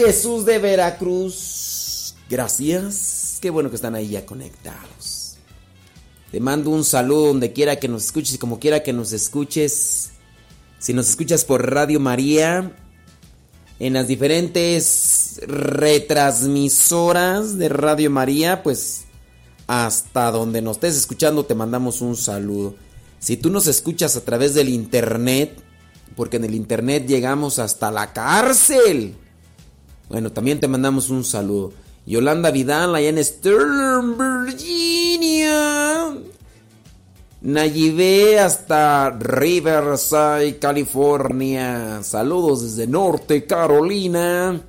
Jesús de Veracruz. Gracias. Qué bueno que están ahí ya conectados. Te mando un saludo donde quiera que nos escuches y como quiera que nos escuches. Si nos escuchas por Radio María, en las diferentes retransmisoras de Radio María, pues hasta donde nos estés escuchando te mandamos un saludo. Si tú nos escuchas a través del internet, porque en el internet llegamos hasta la cárcel. Bueno, también te mandamos un saludo. Yolanda Vidal, allá en Stern, Virginia. Nayibé hasta Riverside, California. Saludos desde Norte Carolina.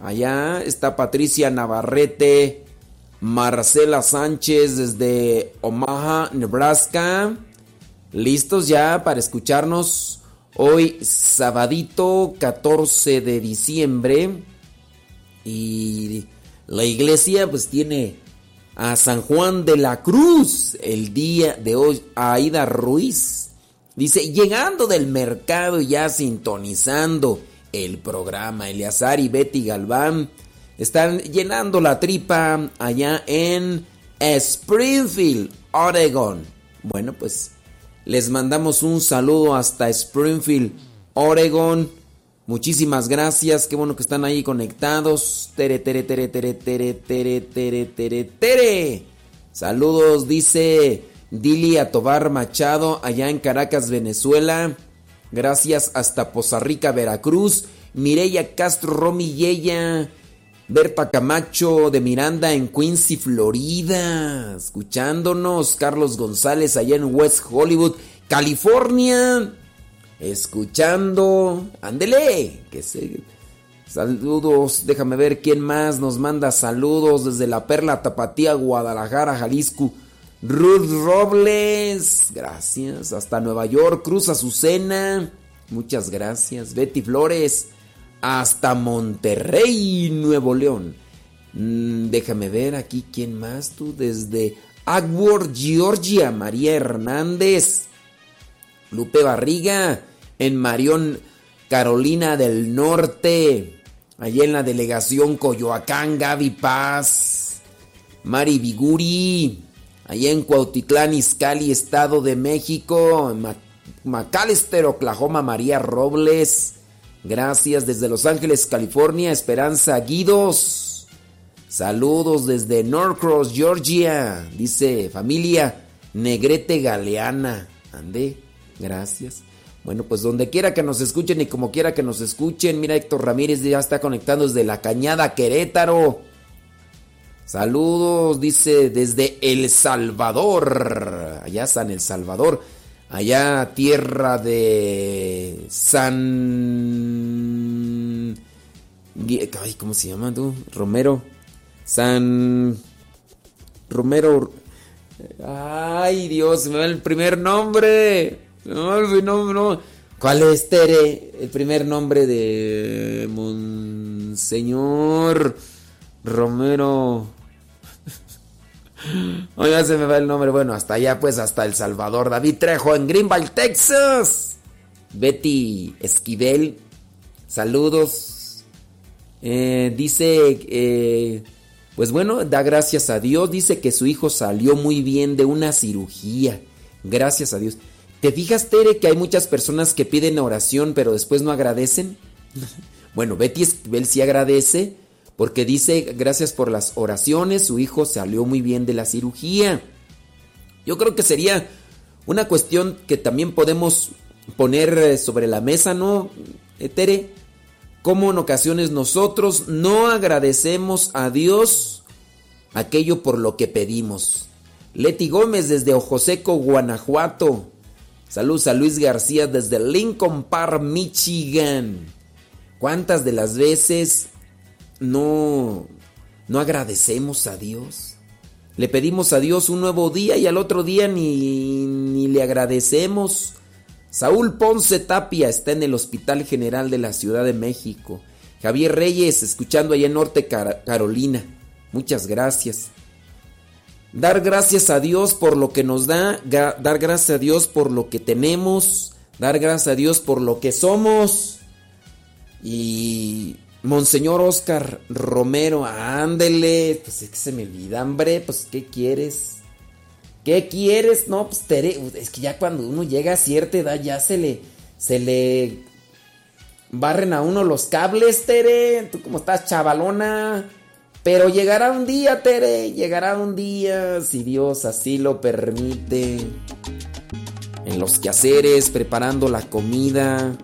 Allá está Patricia Navarrete. Marcela Sánchez desde Omaha, Nebraska. ¿Listos ya para escucharnos hoy, sabadito 14 de diciembre? Y la iglesia pues tiene a San Juan de la Cruz el día de hoy, a Aida Ruiz. Dice, llegando del mercado ya sintonizando el programa, Eleazar y Betty Galván están llenando la tripa allá en Springfield, Oregon. Bueno, pues les mandamos un saludo hasta Springfield, Oregon. Muchísimas gracias, qué bueno que están ahí conectados. Tere, tere, tere, tere, tere, tere, tere, tere, tere. Saludos, dice Dilia Tobar Machado, allá en Caracas, Venezuela. Gracias hasta Poza Rica, Veracruz. Mireya Castro Romilleya. Berta Camacho de Miranda en Quincy, Florida. Escuchándonos. Carlos González allá en West Hollywood, California escuchando. Ándele, que se. Saludos, déjame ver quién más nos manda saludos desde la Perla Tapatía, Guadalajara, Jalisco. Ruth Robles, gracias. Hasta Nueva York, Cruz Azucena, muchas gracias. Betty Flores, hasta Monterrey, Nuevo León. Mm, déjame ver aquí quién más tú, desde Agworth, Georgia, María Hernández. Lupe Barriga, en Marión, Carolina del Norte. Allí en la delegación Coyoacán, Gaby Paz. Mari Biguri. Allá en Cuautitlán, Izcalli, Estado de México. McAllister, Oklahoma, María Robles. Gracias desde Los Ángeles, California. Esperanza Guidos. Saludos desde Norcross, Georgia. Dice familia Negrete Galeana. Ande, gracias. Bueno, pues donde quiera que nos escuchen y como quiera que nos escuchen, mira Héctor Ramírez ya está conectando desde la Cañada Querétaro. Saludos, dice desde El Salvador. Allá San El Salvador. Allá tierra de San... Ay, ¿cómo se llama tú? Romero. San... Romero... Ay, Dios, me va el primer nombre. No, no, no. ¿Cuál es, Tere? El primer nombre de Monseñor Romero. Oh, ya se me va el nombre. Bueno, hasta allá, pues, hasta El Salvador. David Trejo en Greenville, Texas. Betty Esquivel. Saludos. Eh, dice, eh, pues bueno, da gracias a Dios. Dice que su hijo salió muy bien de una cirugía. Gracias a Dios. ¿Te fijas, Tere, que hay muchas personas que piden oración pero después no agradecen? bueno, Betty Esquivel sí agradece porque dice, gracias por las oraciones, su hijo salió muy bien de la cirugía. Yo creo que sería una cuestión que también podemos poner eh, sobre la mesa, ¿no, eh, Tere? Cómo en ocasiones nosotros no agradecemos a Dios aquello por lo que pedimos. Leti Gómez desde Ojoseco, Guanajuato. Saludos a Luis García desde Lincoln Park, Michigan. ¿Cuántas de las veces no, no agradecemos a Dios? Le pedimos a Dios un nuevo día y al otro día ni, ni le agradecemos. Saúl Ponce Tapia está en el Hospital General de la Ciudad de México. Javier Reyes, escuchando allá en Norte Carolina. Muchas gracias. Dar gracias a Dios por lo que nos da, dar gracias a Dios por lo que tenemos, dar gracias a Dios por lo que somos y Monseñor Oscar Romero, ándele. Pues es que se me olvida, hombre. Pues, ¿qué quieres? ¿Qué quieres? No, pues Tere, es que ya cuando uno llega a cierta edad ya se le, se le barren a uno los cables, Tere. Tú como estás chavalona. Pero llegará un día, Tere, llegará un día, si Dios así lo permite. En los quehaceres, preparando la comida,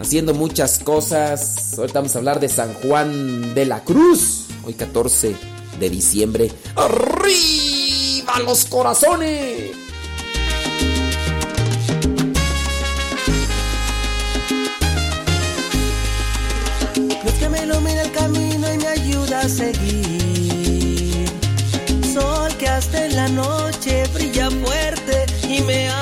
haciendo muchas cosas. Ahorita vamos a hablar de San Juan de la Cruz, hoy 14 de diciembre. ¡Arriba los corazones! Seguir. Sol que hasta en la noche brilla fuerte y me hace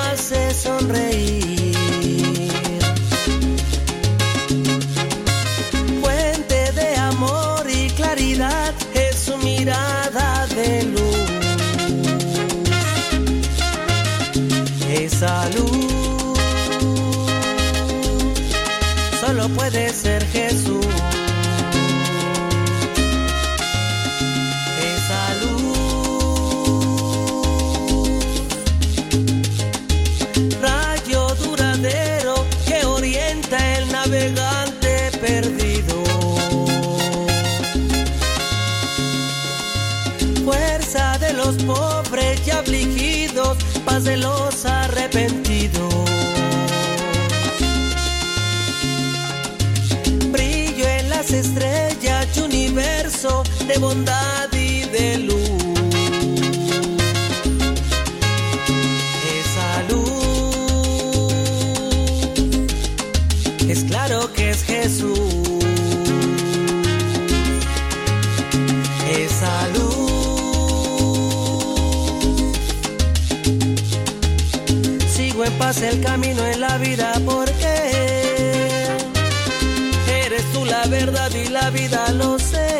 el camino en la vida porque eres tú la verdad y la vida lo sé.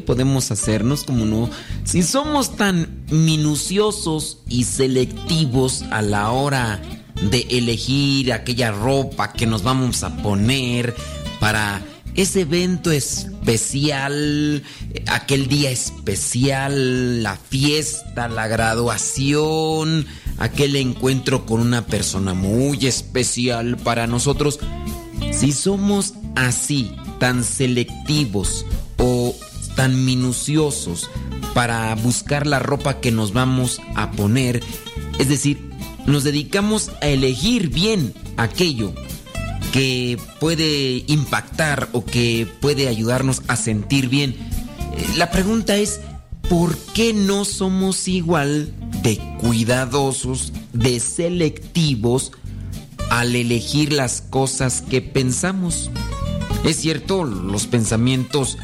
Podemos hacernos, como no, si somos tan minuciosos y selectivos a la hora de elegir aquella ropa que nos vamos a poner para ese evento especial, aquel día especial, la fiesta, la graduación, aquel encuentro con una persona muy especial para nosotros. Si somos así, tan selectivos tan minuciosos para buscar la ropa que nos vamos a poner, es decir, nos dedicamos a elegir bien aquello que puede impactar o que puede ayudarnos a sentir bien. Eh, la pregunta es, ¿por qué no somos igual de cuidadosos, de selectivos al elegir las cosas que pensamos? Es cierto, los pensamientos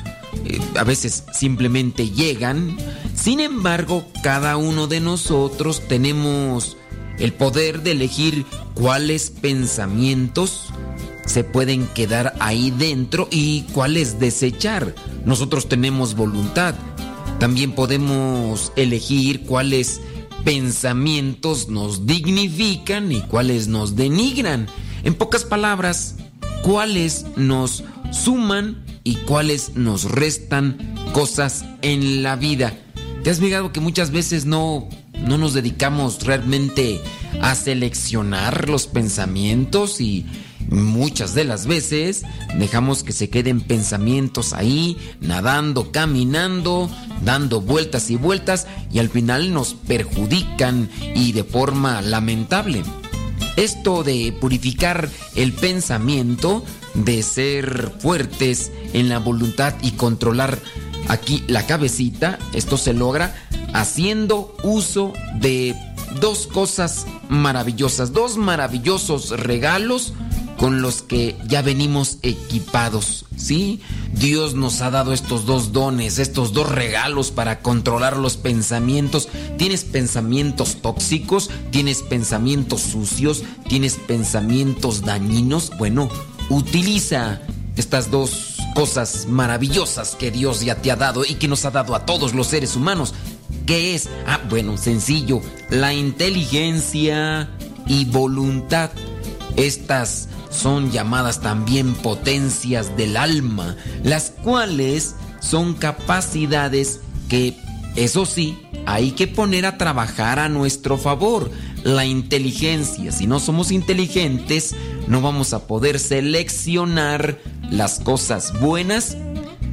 eh, a veces simplemente llegan, sin embargo, cada uno de nosotros tenemos el poder de elegir cuáles pensamientos se pueden quedar ahí dentro y cuáles desechar. Nosotros tenemos voluntad. También podemos elegir cuáles pensamientos nos dignifican y cuáles nos denigran. En pocas palabras, cuáles nos suman y cuáles nos restan cosas en la vida. ¿Te has fijado que muchas veces no no nos dedicamos realmente a seleccionar los pensamientos y muchas de las veces dejamos que se queden pensamientos ahí, nadando, caminando, dando vueltas y vueltas y al final nos perjudican y de forma lamentable. Esto de purificar el pensamiento, de ser fuertes en la voluntad y controlar aquí la cabecita, esto se logra haciendo uso de dos cosas maravillosas, dos maravillosos regalos con los que ya venimos equipados, ¿sí? Dios nos ha dado estos dos dones, estos dos regalos para controlar los pensamientos. Tienes pensamientos tóxicos, tienes pensamientos sucios, tienes pensamientos dañinos. Bueno, utiliza estas dos cosas maravillosas que Dios ya te ha dado y que nos ha dado a todos los seres humanos. ¿Qué es? Ah, bueno, sencillo. La inteligencia y voluntad. Estas son llamadas también potencias del alma, las cuales son capacidades que, eso sí, hay que poner a trabajar a nuestro favor. La inteligencia, si no somos inteligentes, no vamos a poder seleccionar las cosas buenas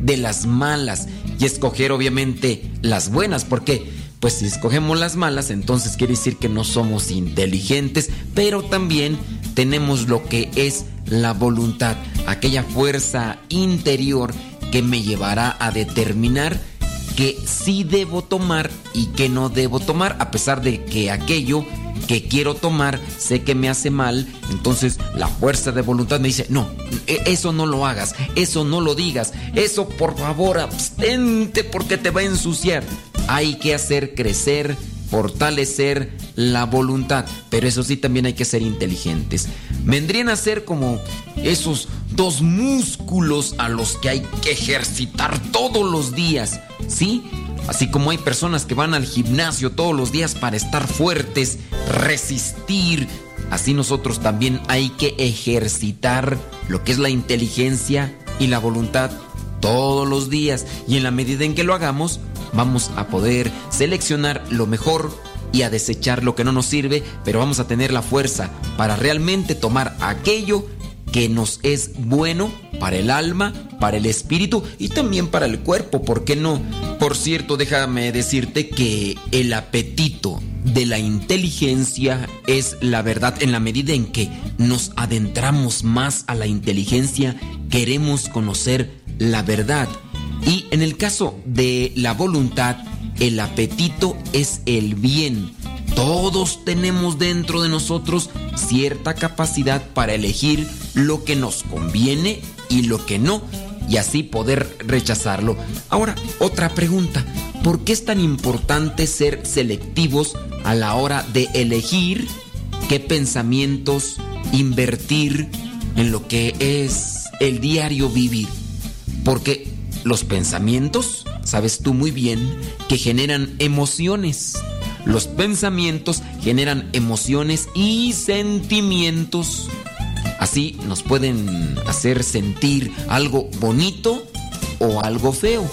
de las malas y escoger obviamente las buenas, porque pues si escogemos las malas, entonces quiere decir que no somos inteligentes, pero también tenemos lo que es la voluntad, aquella fuerza interior que me llevará a determinar que sí debo tomar y que no debo tomar, a pesar de que aquello que quiero tomar sé que me hace mal, entonces la fuerza de voluntad me dice, no, e, eso no lo hagas, eso no lo digas, eso por favor abstente porque te va a ensuciar. Hay que hacer crecer, fortalecer la voluntad, pero eso sí también hay que ser inteligentes. Vendrían a ser como esos dos músculos a los que hay que ejercitar todos los días, ¿sí? Así como hay personas que van al gimnasio todos los días para estar fuertes, resistir, así nosotros también hay que ejercitar lo que es la inteligencia y la voluntad todos los días. Y en la medida en que lo hagamos, vamos a poder seleccionar lo mejor y a desechar lo que no nos sirve, pero vamos a tener la fuerza para realmente tomar aquello que nos es bueno para el alma, para el espíritu y también para el cuerpo, ¿por qué no? Por cierto, déjame decirte que el apetito de la inteligencia es la verdad en la medida en que nos adentramos más a la inteligencia, queremos conocer la verdad. Y en el caso de la voluntad, el apetito es el bien. Todos tenemos dentro de nosotros cierta capacidad para elegir lo que nos conviene y lo que no, y así poder rechazarlo. Ahora, otra pregunta, ¿por qué es tan importante ser selectivos a la hora de elegir qué pensamientos invertir en lo que es el diario vivir? Porque los pensamientos, sabes tú muy bien, que generan emociones. Los pensamientos generan emociones y sentimientos. Así nos pueden hacer sentir algo bonito o algo feo.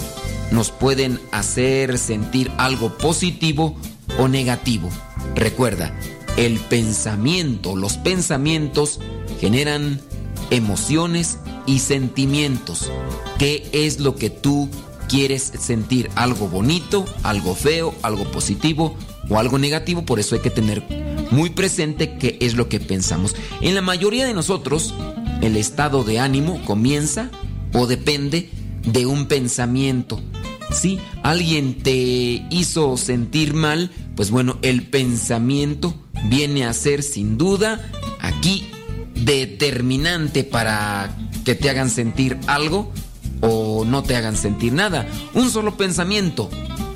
Nos pueden hacer sentir algo positivo o negativo. Recuerda, el pensamiento, los pensamientos generan emociones y sentimientos. ¿Qué es lo que tú quieres sentir? ¿Algo bonito, algo feo, algo positivo o algo negativo? Por eso hay que tener muy presente qué es lo que pensamos. En la mayoría de nosotros, el estado de ánimo comienza o depende de un pensamiento. Si alguien te hizo sentir mal, pues bueno, el pensamiento viene a ser sin duda aquí determinante para que te hagan sentir algo o no te hagan sentir nada. Un solo pensamiento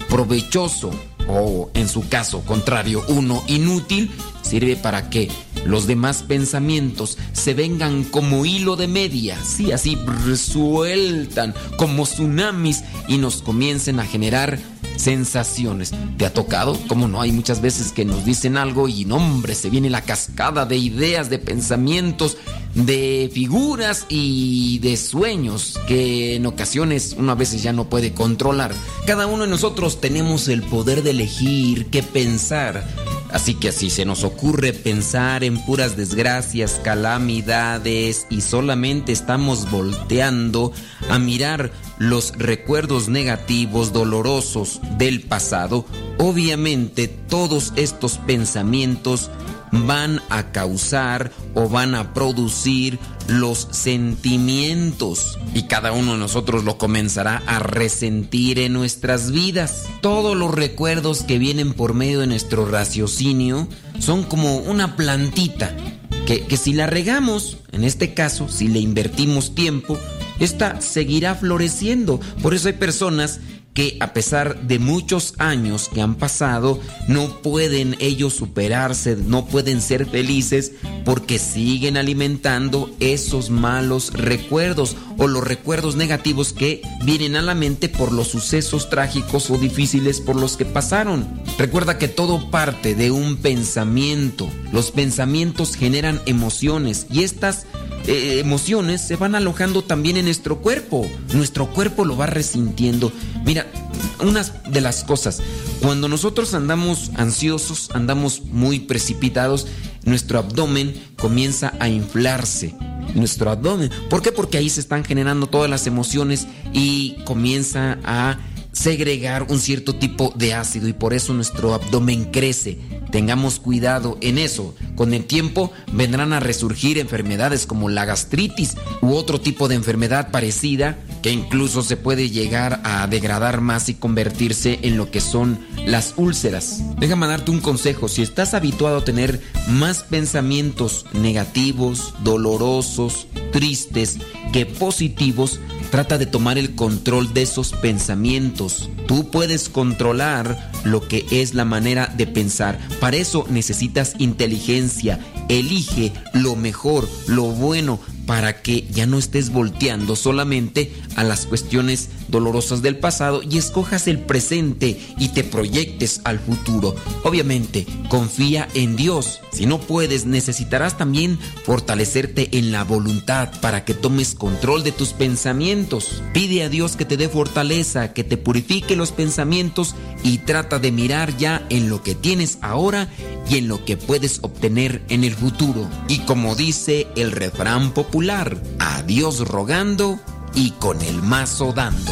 provechoso o en su caso contrario uno inútil sirve para que los demás pensamientos se vengan como hilo de media, sí, así resueltan como tsunamis y nos comiencen a generar sensaciones. ¿Te ha tocado? Como no hay muchas veces que nos dicen algo y no, hombre, se viene la cascada de ideas, de pensamientos, de figuras y de sueños que en ocasiones uno a veces ya no puede controlar. Cada uno de nosotros tenemos el poder de elegir qué pensar. Así que si se nos ocurre pensar en puras desgracias, calamidades y solamente estamos volteando a mirar los recuerdos negativos, dolorosos del pasado, obviamente todos estos pensamientos van a causar o van a producir los sentimientos y cada uno de nosotros lo comenzará a resentir en nuestras vidas. Todos los recuerdos que vienen por medio de nuestro raciocinio son como una plantita que, que si la regamos, en este caso, si le invertimos tiempo, esta seguirá floreciendo. Por eso hay personas que a pesar de muchos años que han pasado, no pueden ellos superarse, no pueden ser felices porque siguen alimentando esos malos recuerdos o los recuerdos negativos que vienen a la mente por los sucesos trágicos o difíciles por los que pasaron. Recuerda que todo parte de un pensamiento. Los pensamientos generan emociones y estas eh, emociones se van alojando también en nuestro cuerpo. Nuestro cuerpo lo va resintiendo. Mira, una de las cosas, cuando nosotros andamos ansiosos, andamos muy precipitados, nuestro abdomen comienza a inflarse. Nuestro abdomen. ¿Por qué? Porque ahí se están generando todas las emociones y comienza a segregar un cierto tipo de ácido y por eso nuestro abdomen crece. Tengamos cuidado en eso. Con el tiempo vendrán a resurgir enfermedades como la gastritis u otro tipo de enfermedad parecida que incluso se puede llegar a degradar más y convertirse en lo que son las úlceras. Déjame darte un consejo. Si estás habituado a tener más pensamientos negativos, dolorosos, tristes que positivos, Trata de tomar el control de esos pensamientos. Tú puedes controlar lo que es la manera de pensar. Para eso necesitas inteligencia. Elige lo mejor, lo bueno, para que ya no estés volteando solamente a las cuestiones dolorosas del pasado y escojas el presente y te proyectes al futuro. Obviamente, confía en Dios. Si no puedes, necesitarás también fortalecerte en la voluntad para que tomes control de tus pensamientos. Pide a Dios que te dé fortaleza, que te purifique los pensamientos y trata de mirar ya en lo que tienes ahora y en lo que puedes obtener en el futuro. Y como dice el refrán popular, a Dios rogando y con el mazo dando.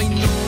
espera.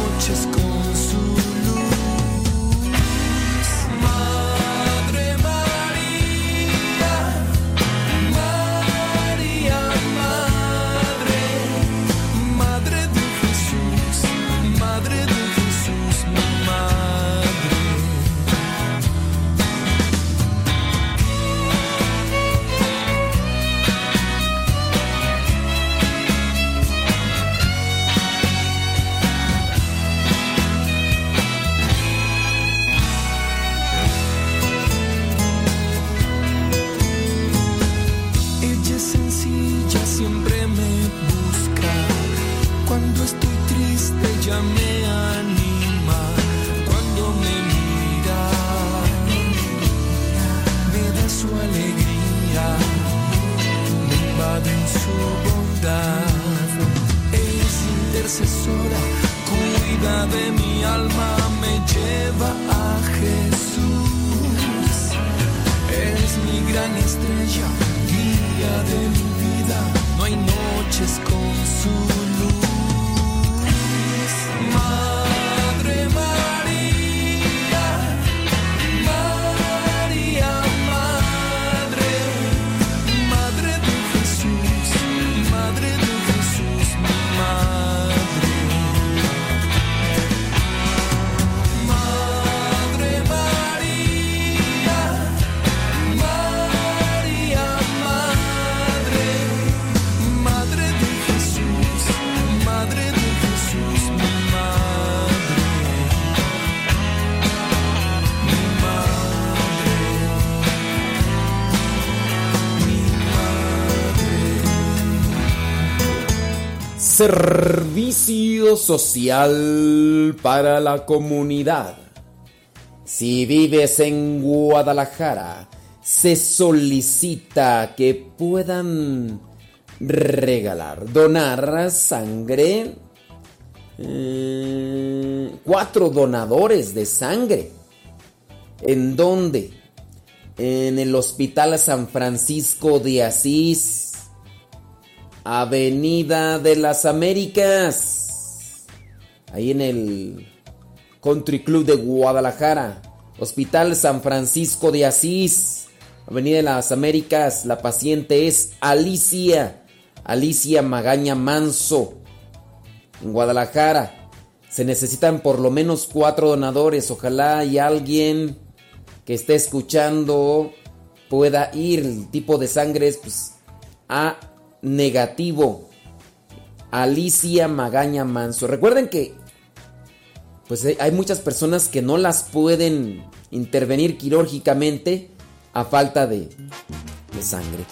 Servicio social para la comunidad. Si vives en Guadalajara, se solicita que puedan regalar, donar sangre. Eh, cuatro donadores de sangre. ¿En dónde? En el Hospital San Francisco de Asís Avenida de las Américas. Ahí en el Country Club de Guadalajara. Hospital San Francisco de Asís. Avenida de las Américas. La paciente es Alicia. Alicia Magaña Manso. En Guadalajara. Se necesitan por lo menos cuatro donadores. Ojalá y alguien que esté escuchando pueda ir. El tipo de sangre es pues, A negativo. Alicia Magaña Manso. Recuerden que pues hay muchas personas que no las pueden intervenir quirúrgicamente a falta de, de sangre.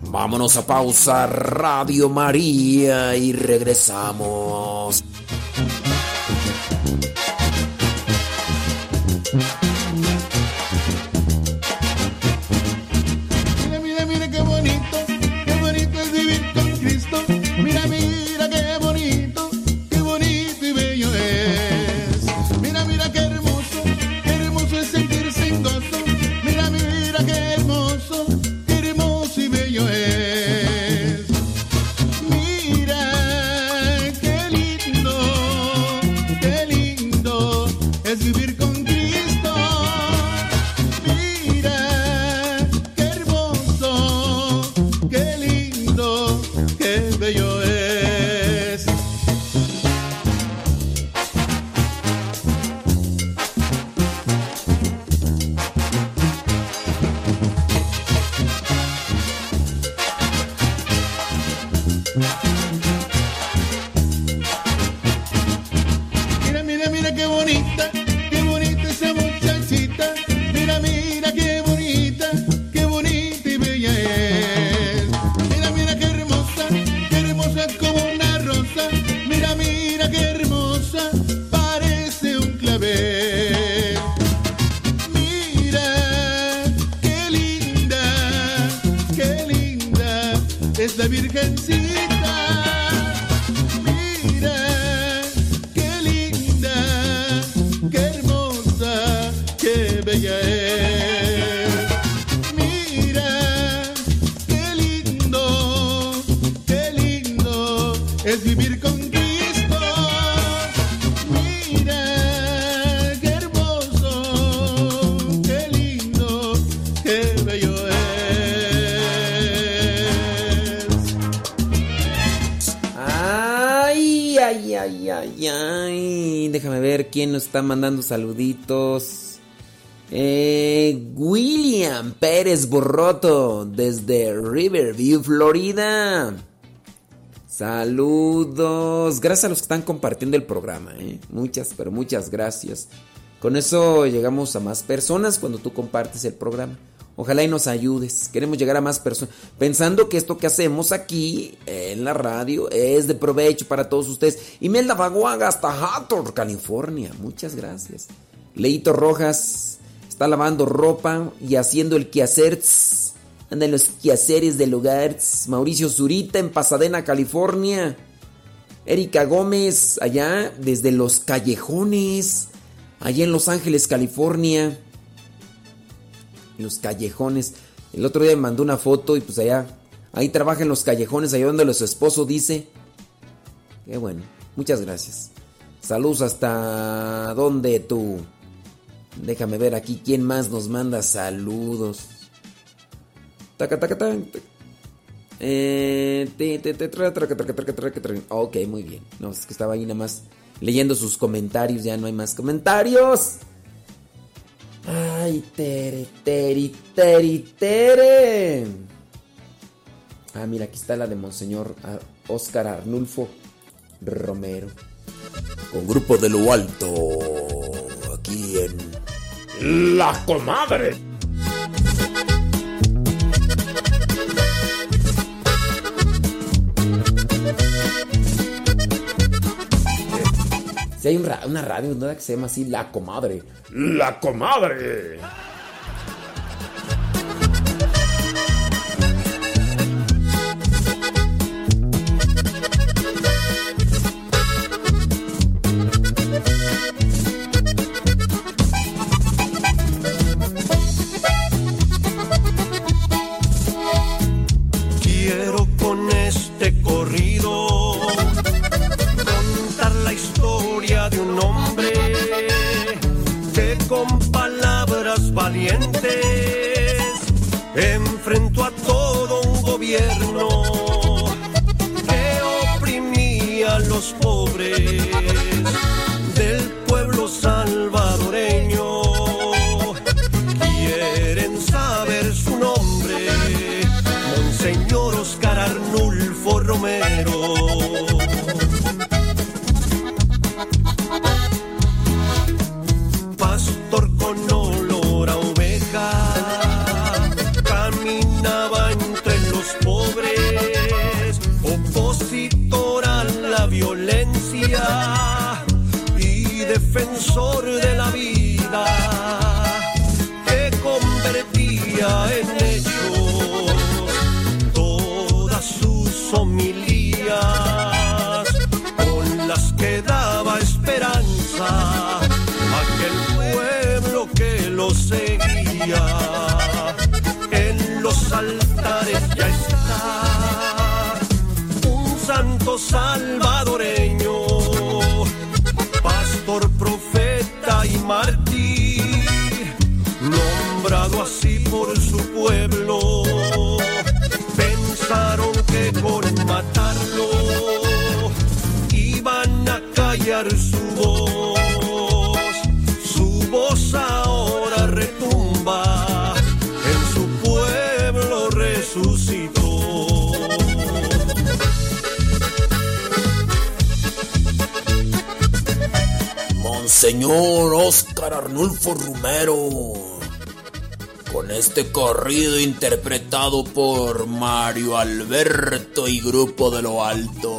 Vámonos a pausa Radio María y regresamos. Nos está mandando saluditos. Eh, William Pérez Borroto desde Riverview, Florida. Saludos. Gracias a los que están compartiendo el programa. ¿eh? Muchas, pero muchas gracias. Con eso llegamos a más personas cuando tú compartes el programa. Ojalá y nos ayudes. Queremos llegar a más personas. Pensando que esto que hacemos aquí en la radio es de provecho para todos ustedes. Imelda Vaguaga hasta Hathor, California. Muchas gracias. Leito Rojas está lavando ropa y haciendo el quehacer. Anda en los quehaceres del hogar. Mauricio Zurita en Pasadena, California. Erika Gómez allá desde los callejones. Allá en Los Ángeles, California los callejones. El otro día me mandó una foto y pues allá, ahí trabaja en los callejones, allá donde su esposo dice. Qué bueno, muchas gracias. Saludos hasta donde tú. Déjame ver aquí quién más nos manda saludos. Taca, taca, taca. ok, muy bien. No, es que estaba ahí nada más leyendo sus comentarios. Ya no hay más comentarios. Ay, tere, teri, teri, tere. Ah, mira, aquí está la de Monseñor Oscar Arnulfo Romero. Con grupo de lo alto, aquí en La Comadre. Si hay una radio ¿no? que se llama así La Comadre. La Comadre. Romero. Con este corrido interpretado por Mario Alberto y Grupo de lo Alto.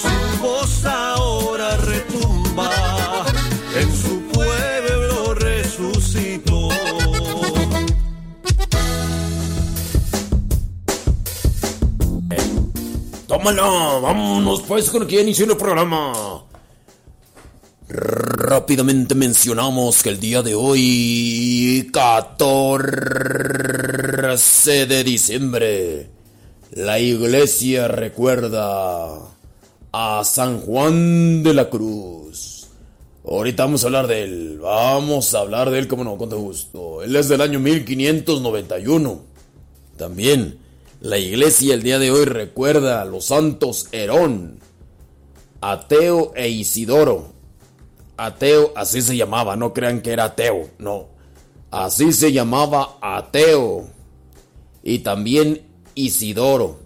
Su voz. Ahora retumba en su pueblo resucitó. Tómala, vámonos pues con quien inició el programa. Rápidamente mencionamos que el día de hoy, 14 de diciembre, la iglesia recuerda a San Juan de la Cruz. Ahorita vamos a hablar de él, vamos a hablar de él como no, con todo gusto. Él es del año 1591. También la iglesia el día de hoy recuerda a los santos Herón, Ateo e Isidoro ateo, así se llamaba, no crean que era ateo, no. Así se llamaba ateo. Y también Isidoro.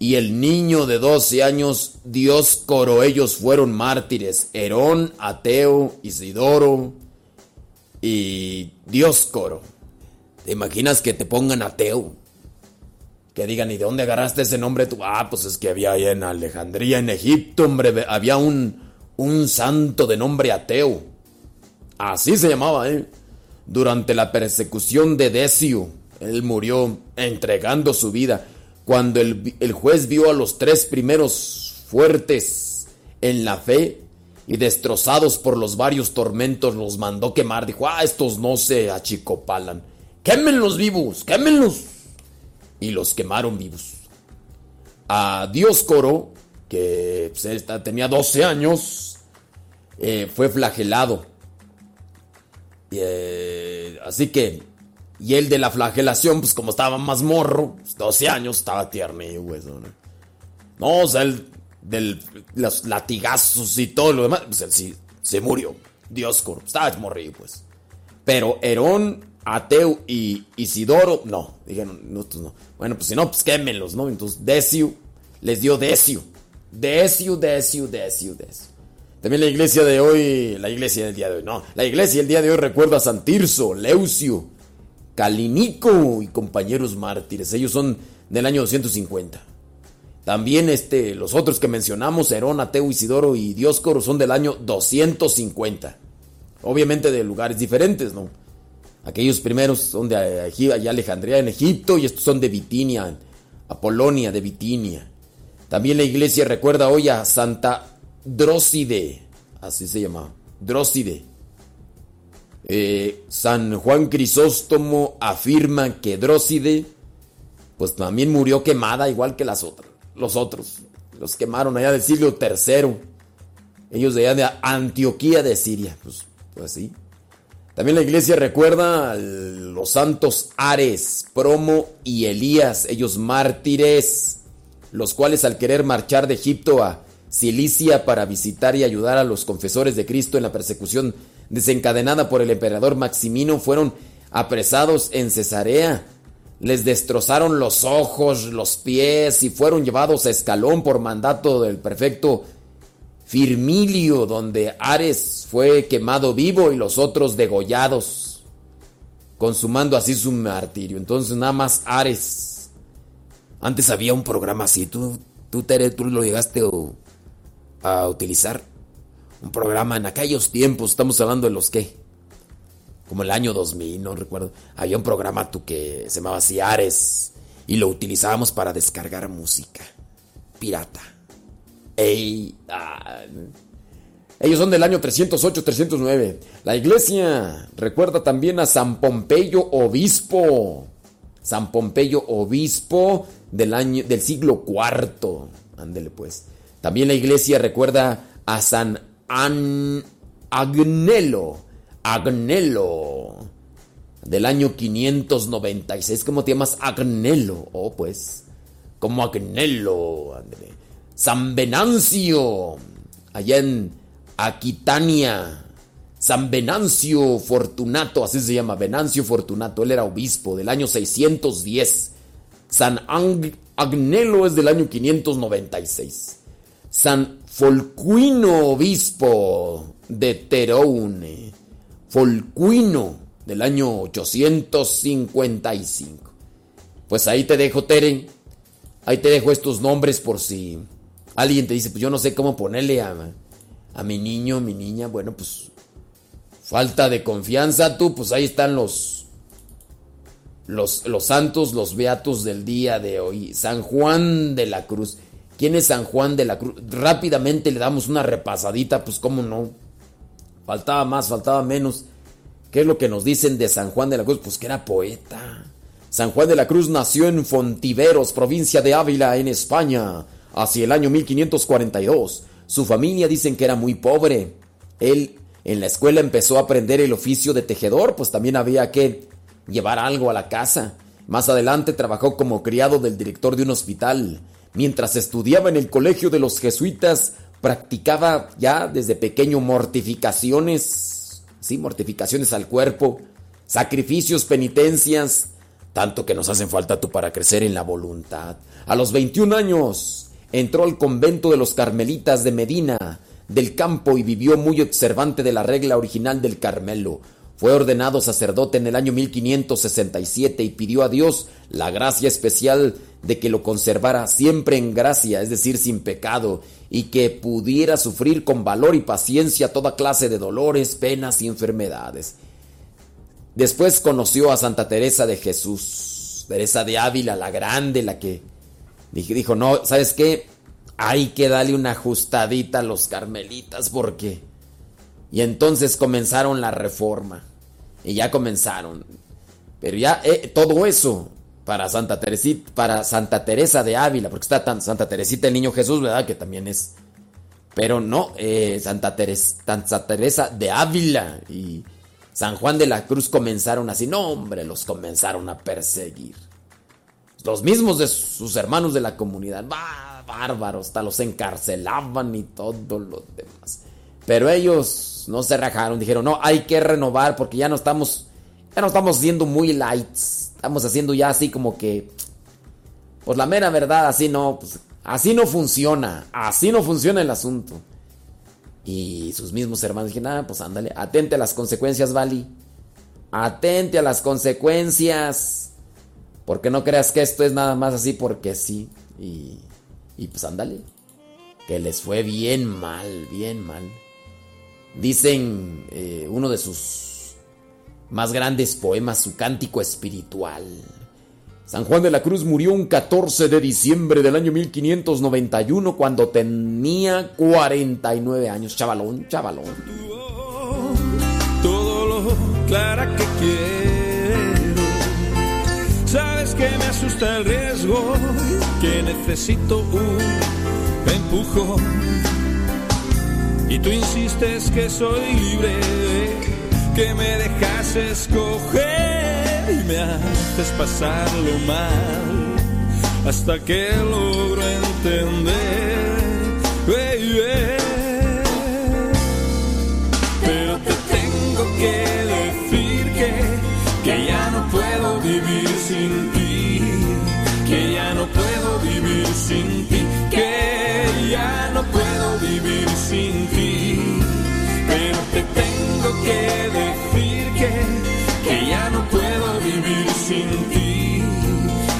Y el niño de 12 años, Dios coro, ellos fueron mártires. Herón, ateo, Isidoro y Dios coro. ¿Te imaginas que te pongan ateo? Que digan, ¿y de dónde agarraste ese nombre tú? Ah, pues es que había ahí en Alejandría, en Egipto, hombre, había un, un santo de nombre ateo. Así se llamaba él. Durante la persecución de Decio, él murió entregando su vida. Cuando el, juez vio a los tres primeros fuertes en la fe y destrozados por los varios tormentos, los mandó quemar. Dijo, ah, estos no se achicopalan. Quémenlos vivos, quémenlos. Y los quemaron vivos. A Dios Coro, que pues, tenía 12 años, eh, fue flagelado. Eh, así que, y el de la flagelación, pues como estaba más morro, 12 pues, años, estaba tierno y hueso, ¿no? No, o sea, el de los latigazos y todo lo demás, pues él sí se murió. Dios estaba morrido, pues. Pero Herón, Ateu y Isidoro, no. Dijeron, no, pues no. Bueno, pues si no, pues quémenlos, ¿no? Entonces, Decio les dio Decio. Decio, Decio, Decio, Decio. También la iglesia de hoy, la iglesia del día de hoy, no, la iglesia del día de hoy recuerda a San Tirso, Leucio, Calinico y compañeros mártires. Ellos son del año 250. También este, los otros que mencionamos, Herón, Ateo, Isidoro y Dioscoro, son del año 250. Obviamente de lugares diferentes, ¿no? Aquellos primeros son de Alejandría en Egipto y estos son de Bitinia, Apolonia de Bitinia. También la iglesia recuerda hoy a Santa Dróside, así se llama, Dróside. Eh, San Juan Crisóstomo afirma que Dróside, pues también murió quemada igual que las otras, los otros. Los quemaron allá del siglo III. Ellos de allá de Antioquía de Siria. Pues, pues. También la iglesia recuerda a los santos Ares, Promo y Elías, ellos mártires, los cuales al querer marchar de Egipto a Cilicia para visitar y ayudar a los confesores de Cristo en la persecución desencadenada por el emperador Maximino fueron apresados en Cesarea. Les destrozaron los ojos, los pies y fueron llevados a Escalón por mandato del prefecto Firmilio, donde Ares fue quemado vivo y los otros degollados, consumando así su martirio. Entonces nada más Ares. Antes había un programa así, tú, tú, tú lo llegaste a utilizar un programa en aquellos tiempos, estamos hablando de los que, como el año 2000, no recuerdo, había un programa tú que se llamaba Ciares y lo utilizábamos para descargar música pirata. Ey, ah, ellos son del año 308-309. La iglesia recuerda también a San Pompeyo Obispo. San Pompeyo Obispo del año del siglo IV. Ándele pues. También la iglesia recuerda a San Agnelo, Agnelo, del año 596. ¿Cómo te llamas Agnelo? Oh, pues, como Agnelo. San Venancio, allá en Aquitania. San Venancio Fortunato, así se llama, Venancio Fortunato, él era obispo del año 610. San Agnelo es del año 596. San Folcuino, obispo de Teroune. Folcuino, del año 855. Pues ahí te dejo, Tere. Ahí te dejo estos nombres por si alguien te dice, pues yo no sé cómo ponerle a, a mi niño, mi niña. Bueno, pues falta de confianza tú, pues ahí están los, los, los santos, los beatos del día de hoy. San Juan de la Cruz. ¿Quién es San Juan de la Cruz? Rápidamente le damos una repasadita, pues cómo no. Faltaba más, faltaba menos. ¿Qué es lo que nos dicen de San Juan de la Cruz? Pues que era poeta. San Juan de la Cruz nació en Fontiveros, provincia de Ávila, en España, hacia el año 1542. Su familia dicen que era muy pobre. Él en la escuela empezó a aprender el oficio de tejedor, pues también había que llevar algo a la casa. Más adelante trabajó como criado del director de un hospital. Mientras estudiaba en el colegio de los jesuitas, practicaba ya desde pequeño mortificaciones, sí, mortificaciones al cuerpo, sacrificios, penitencias, tanto que nos hacen falta tú para crecer en la voluntad. A los 21 años entró al convento de los carmelitas de Medina, del campo y vivió muy observante de la regla original del Carmelo. Fue ordenado sacerdote en el año 1567 y pidió a Dios la gracia especial de que lo conservara siempre en gracia, es decir, sin pecado, y que pudiera sufrir con valor y paciencia toda clase de dolores, penas y enfermedades. Después conoció a Santa Teresa de Jesús, Teresa de Ávila, la grande, la que dijo, no, ¿sabes qué? hay que darle una ajustadita a los carmelitas porque... Y entonces comenzaron la reforma. Y ya comenzaron. Pero ya eh, todo eso para Santa Teresita, para Santa Teresa de Ávila, porque está tan Santa Teresita el Niño Jesús, ¿verdad? Que también es. Pero no, eh, Santa, Santa Teresa de Ávila y San Juan de la Cruz comenzaron así. No, hombre, los comenzaron a perseguir. Los mismos de sus hermanos de la comunidad. ¡Bah! Bárbaros, hasta los encarcelaban y todo lo demás. Pero ellos no se rajaron, dijeron, no, hay que renovar porque ya no estamos, ya no estamos siendo muy lights. Estamos haciendo ya así como que, pues la mera verdad, así no, pues, así no funciona, así no funciona el asunto. Y sus mismos hermanos dijeron, ah, pues ándale, atente a las consecuencias, Vali. Atente a las consecuencias. Porque no creas que esto es nada más así porque sí. Y, y pues ándale. Que les fue bien mal, bien mal. Dicen eh, uno de sus más grandes poemas, su cántico espiritual. San Juan de la Cruz murió un 14 de diciembre del año 1591 cuando tenía 49 años. Chavalón, chavalón. Todo lo clara que quiero. Sabes que me asusta el riesgo, que necesito un empujón y tú insistes que soy libre, que me dejas escoger y me haces pasarlo mal hasta que logro entender.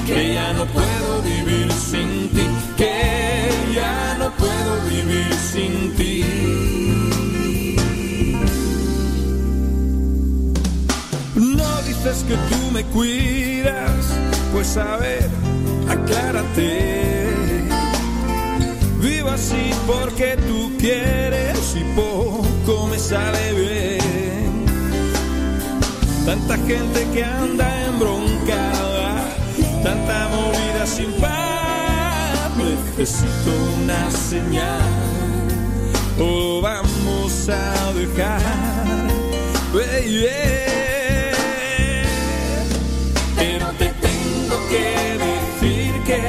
Que ya no puedo vivir sin ti, que ya no puedo vivir sin ti. No dices que tú me cuidas, pues a ver, aclárate. Vivo así porque tú quieres y poco me sale bien. Tanta gente que anda en bronca, tanta movida sin paz. Necesito una señal o vamos a dejar. Baby. Pero te tengo que decir que,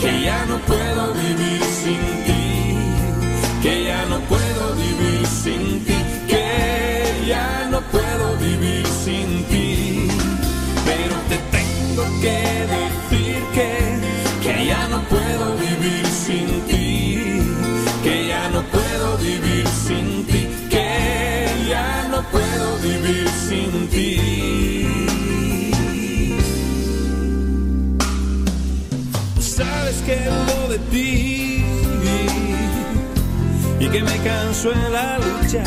que ya no puedo vivir sin ti, que ya no puedo vivir sin ti, que ya no puedo vivir descanso en la lucha.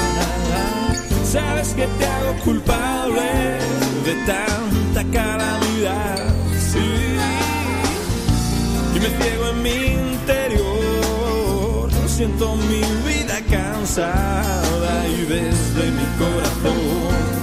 Sabes que te hago culpable de tanta calamidad. Sí. Y me ciego en mi interior. Siento mi vida cansada y desde mi corazón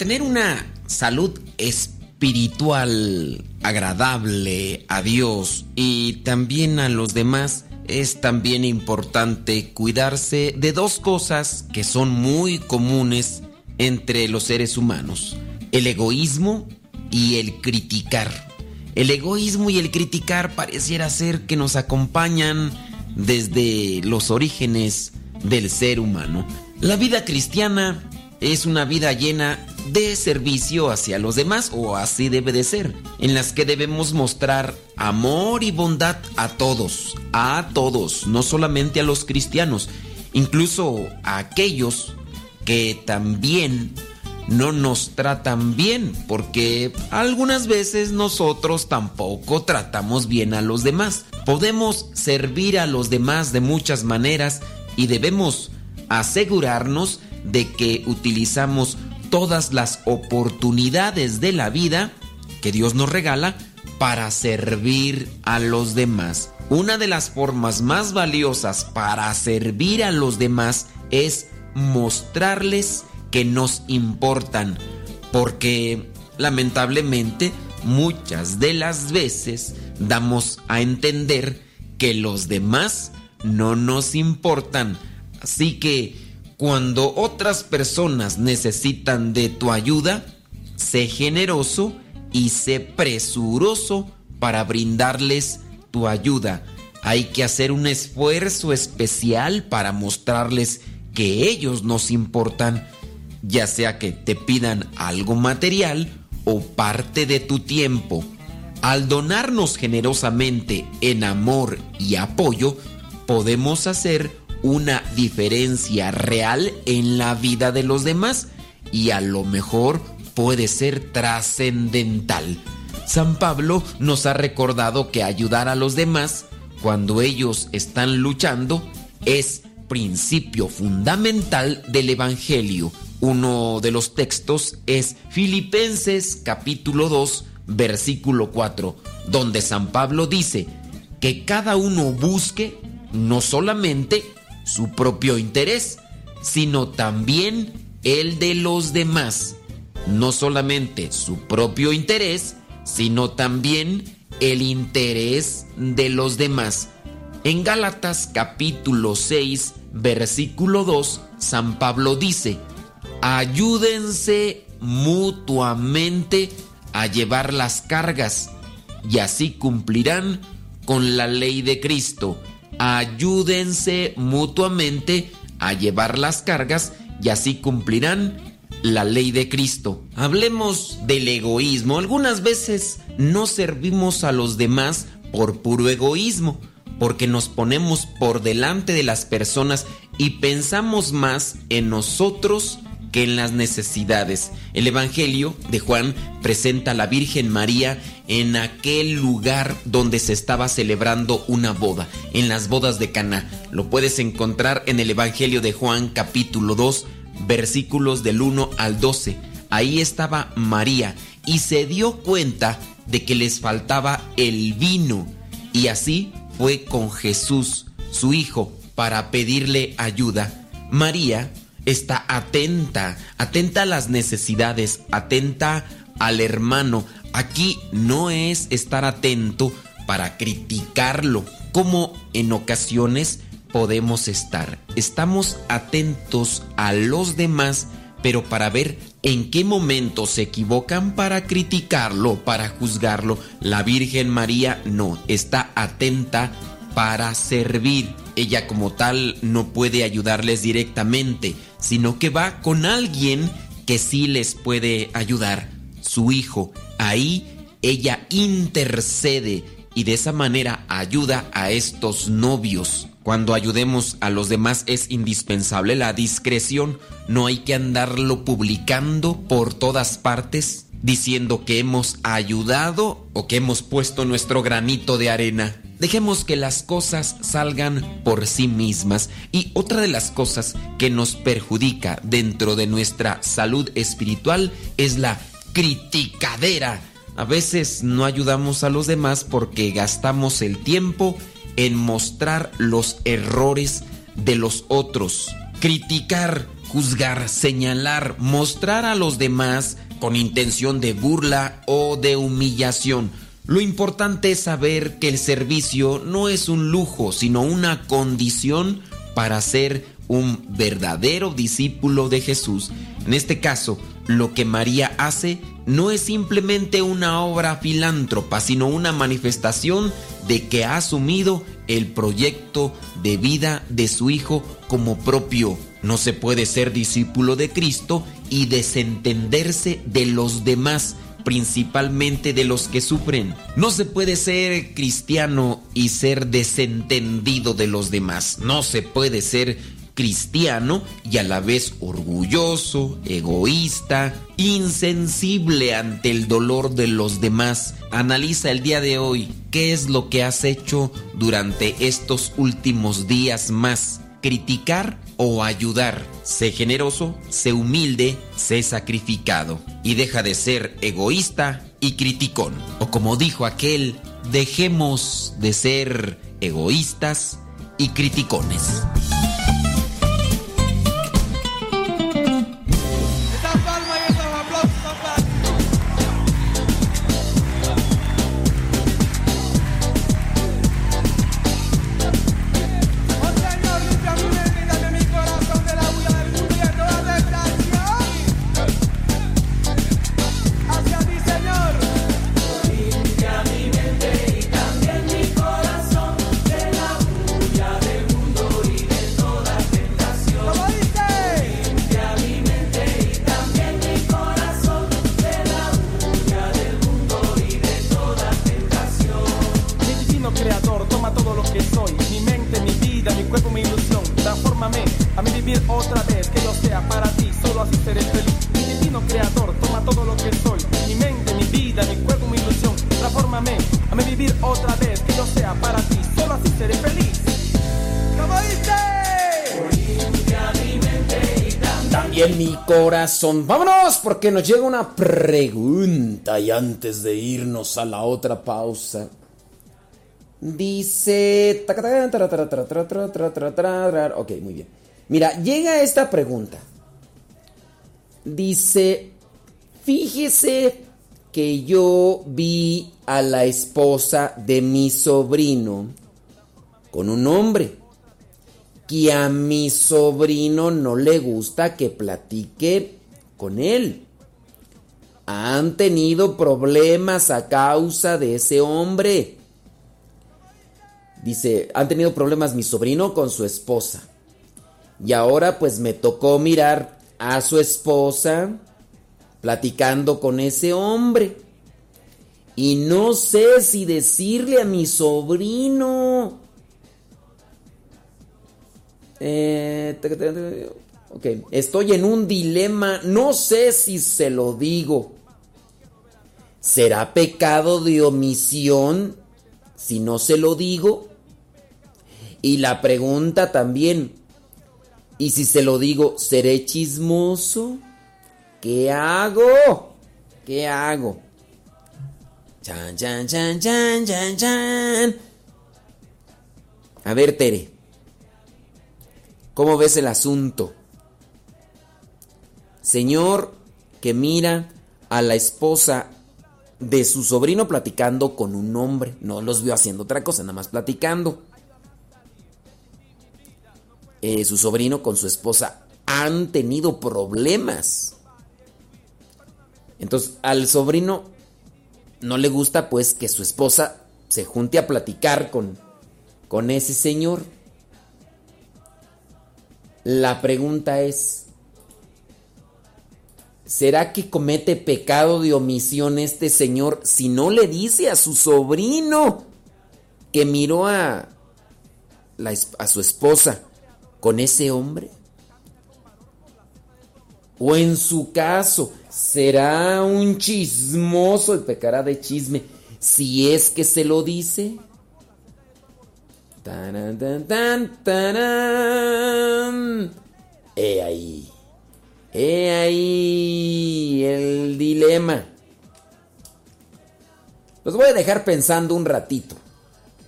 tener una salud espiritual agradable a Dios y también a los demás, es también importante cuidarse de dos cosas que son muy comunes entre los seres humanos, el egoísmo y el criticar. El egoísmo y el criticar pareciera ser que nos acompañan desde los orígenes del ser humano. La vida cristiana es una vida llena de servicio hacia los demás, o así debe de ser, en las que debemos mostrar amor y bondad a todos, a todos, no solamente a los cristianos, incluso a aquellos que también no nos tratan bien, porque algunas veces nosotros tampoco tratamos bien a los demás. Podemos servir a los demás de muchas maneras y debemos asegurarnos de que utilizamos todas las oportunidades de la vida que Dios nos regala para servir a los demás. Una de las formas más valiosas para servir a los demás es mostrarles que nos importan, porque lamentablemente muchas de las veces damos a entender que los demás no nos importan. Así que cuando otras personas necesitan de tu ayuda, sé generoso y sé presuroso para brindarles tu ayuda. Hay que hacer un esfuerzo especial para mostrarles que ellos nos importan, ya sea que te pidan algo material o parte de tu tiempo. Al donarnos generosamente en amor y apoyo, podemos hacer una diferencia real en la vida de los demás y a lo mejor puede ser trascendental. San Pablo nos ha recordado que ayudar a los demás cuando ellos están luchando es principio fundamental del Evangelio. Uno de los textos es Filipenses capítulo 2 versículo 4, donde San Pablo dice que cada uno busque no solamente su propio interés, sino también el de los demás. No solamente su propio interés, sino también el interés de los demás. En Gálatas capítulo 6, versículo 2, San Pablo dice, ayúdense mutuamente a llevar las cargas y así cumplirán con la ley de Cristo ayúdense mutuamente a llevar las cargas y así cumplirán la ley de Cristo. Hablemos del egoísmo. Algunas veces no servimos a los demás por puro egoísmo, porque nos ponemos por delante de las personas y pensamos más en nosotros que en las necesidades. El Evangelio de Juan presenta a la Virgen María en aquel lugar donde se estaba celebrando una boda, en las bodas de Caná. Lo puedes encontrar en el Evangelio de Juan capítulo 2, versículos del 1 al 12. Ahí estaba María y se dio cuenta de que les faltaba el vino y así fue con Jesús, su hijo, para pedirle ayuda. María está atenta, atenta a las necesidades, atenta al hermano. Aquí no es estar atento para criticarlo, como en ocasiones podemos estar. Estamos atentos a los demás, pero para ver en qué momento se equivocan para criticarlo, para juzgarlo. La Virgen María no, está atenta para servir. Ella como tal no puede ayudarles directamente, sino que va con alguien que sí les puede ayudar, su hijo. Ahí ella intercede y de esa manera ayuda a estos novios. Cuando ayudemos a los demás es indispensable la discreción, no hay que andarlo publicando por todas partes diciendo que hemos ayudado o que hemos puesto nuestro granito de arena. Dejemos que las cosas salgan por sí mismas. Y otra de las cosas que nos perjudica dentro de nuestra salud espiritual es la criticadera. A veces no ayudamos a los demás porque gastamos el tiempo en mostrar los errores de los otros. Criticar, juzgar, señalar, mostrar a los demás con intención de burla o de humillación lo importante es saber que el servicio no es un lujo, sino una condición para ser un verdadero discípulo de Jesús. En este caso, lo que María hace no es simplemente una obra filántropa, sino una manifestación de que ha asumido el proyecto de vida de su Hijo como propio. No se puede ser discípulo de Cristo y desentenderse de los demás principalmente de los que sufren. No se puede ser cristiano y ser desentendido de los demás. No se puede ser cristiano y a la vez orgulloso, egoísta, insensible ante el dolor de los demás. Analiza el día de hoy qué es lo que has hecho durante estos últimos días más. Criticar o ayudar. Sé generoso, sé humilde, sé sacrificado y deja de ser egoísta y criticón. O como dijo aquel, dejemos de ser egoístas y criticones. Vámonos porque nos llega una pregunta y antes de irnos a la otra pausa. Dice... Ok, muy bien. Mira, llega esta pregunta. Dice, fíjese que yo vi a la esposa de mi sobrino con un hombre que a mi sobrino no le gusta que platique con él. Han tenido problemas a causa de ese hombre. Dice, han tenido problemas mi sobrino con su esposa. Y ahora pues me tocó mirar a su esposa platicando con ese hombre. Y no sé si decirle a mi sobrino. Eh, Ok, estoy en un dilema, no sé si se lo digo. ¿Será pecado de omisión si no se lo digo? Y la pregunta también, ¿y si se lo digo, seré chismoso? ¿Qué hago? ¿Qué hago? Chan, chan, chan, chan, chan, chan. A ver, Tere, ¿cómo ves el asunto? señor que mira a la esposa de su sobrino platicando con un hombre. No los vio haciendo otra cosa, nada más platicando. Eh, su sobrino con su esposa han tenido problemas. Entonces al sobrino no le gusta pues que su esposa se junte a platicar con, con ese señor. La pregunta es, ¿será que comete pecado de omisión este señor si no le dice a su sobrino que miró a, a su esposa con ese hombre? O en su caso, será un chismoso y pecará de chisme si es que se lo dice. Tan, tan, He ahí. He ahí el dilema. Los voy a dejar pensando un ratito.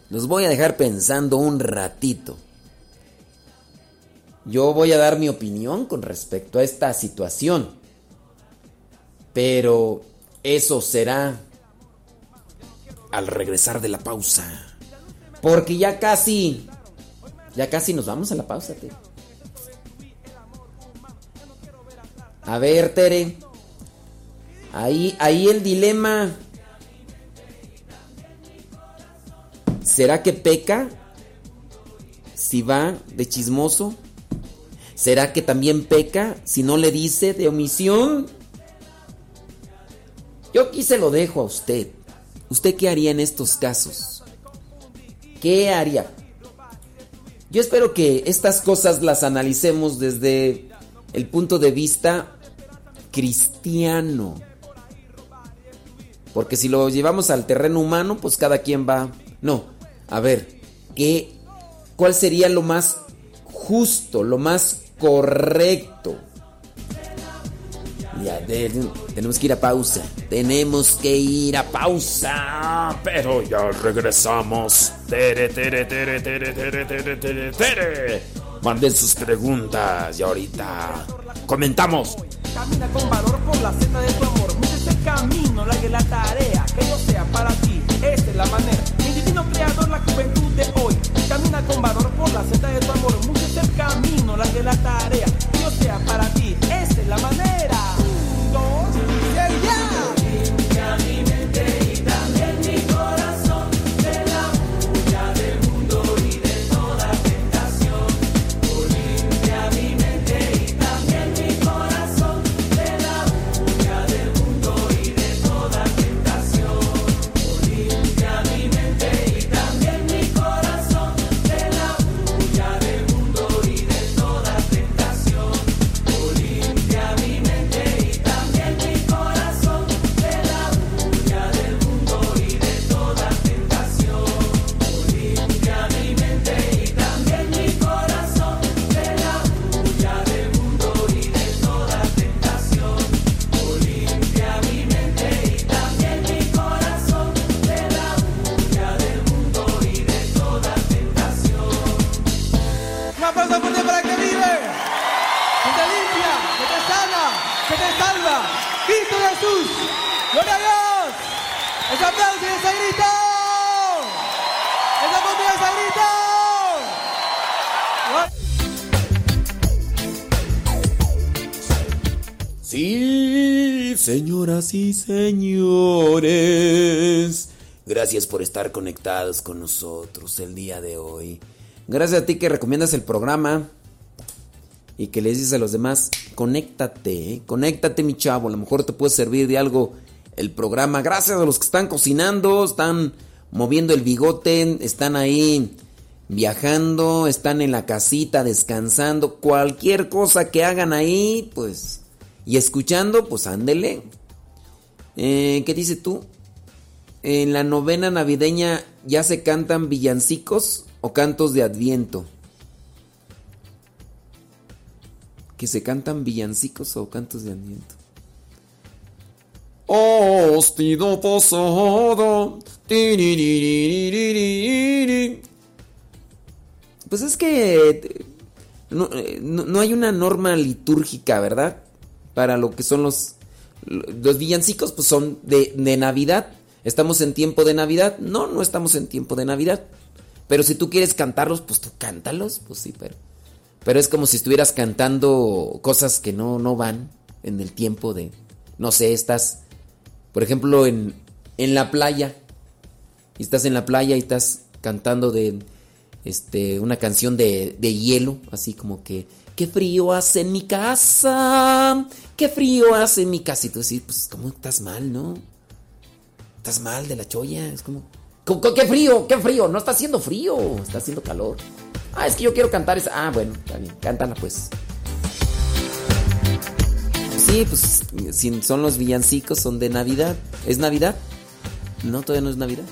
Los voy a dejar pensando un ratito. Yo voy a dar mi opinión con respecto a esta situación. Pero eso será al regresar de la pausa. Porque ya casi, ya casi nos vamos a la pausa, Tere. A ver, Tere. Ahí, ahí el dilema. ¿Será que peca si va de chismoso? ¿Será que también peca si no le dice de omisión? Yo aquí se lo dejo a usted. ¿Usted qué haría en estos casos? ¿Qué haría? Yo espero que estas cosas las analicemos desde el punto de vista cristiano. Porque si lo llevamos al terreno humano, pues cada quien va... No, a ver, ¿qué, ¿cuál sería lo más justo, lo más correcto. Ya, tenemos que ir a pausa. Tenemos que ir a pausa. Pero ya regresamos. Tere, tere, tere, tere, tere, tere, tere, tere. Manden sus preguntas y ahorita comentamos. Camina con valor por la senda de tu amor. Es el camino, la que la tarea, que yo sea para ti. Esta es la manera. Mi divino creador, la juventud de hoy. Camina con valor por la senda de tu amor. Es el camino, la que la tarea, que yo sea para ti. Esta es la manera. Señoras y señores. Gracias por estar conectados con nosotros el día de hoy. Gracias a ti que recomiendas el programa y que le dices a los demás, conéctate, ¿eh? conéctate mi chavo, a lo mejor te puede servir de algo el programa. Gracias a los que están cocinando, están moviendo el bigote, están ahí viajando, están en la casita descansando, cualquier cosa que hagan ahí, pues, y escuchando, pues ándele. Eh, ¿Qué dices tú? En la novena navideña ya se cantan villancicos o cantos de adviento. Que se cantan villancicos o cantos de adviento. Hostido posado. Pues es que no, no- no hay una norma litúrgica, ¿verdad? Para lo que son los, los villancicos, pues son de, de Navidad. ¿Estamos en tiempo de Navidad? No, no estamos en tiempo de Navidad. Pero si tú quieres cantarlos, pues tú cántalos, pues sí, pero... Pero es como si estuvieras cantando cosas que no, no van en el tiempo de... No sé, estás, por ejemplo, en, en la playa. Y estás en la playa y estás cantando de este, una canción de, de hielo, así como que... Qué frío hace en mi casa, qué frío hace en mi casa. Y tú decís, pues, ¿cómo estás mal, no? Estás mal de la cholla, es como... ¿Con- con ¿Qué frío? ¿Qué frío? No está haciendo frío, está haciendo calor. Ah, es que yo quiero cantar esa. Ah, bueno, está bien, cántala pues. Sí, pues son los villancicos, son de Navidad. ¿Es Navidad? No, todavía no es Navidad.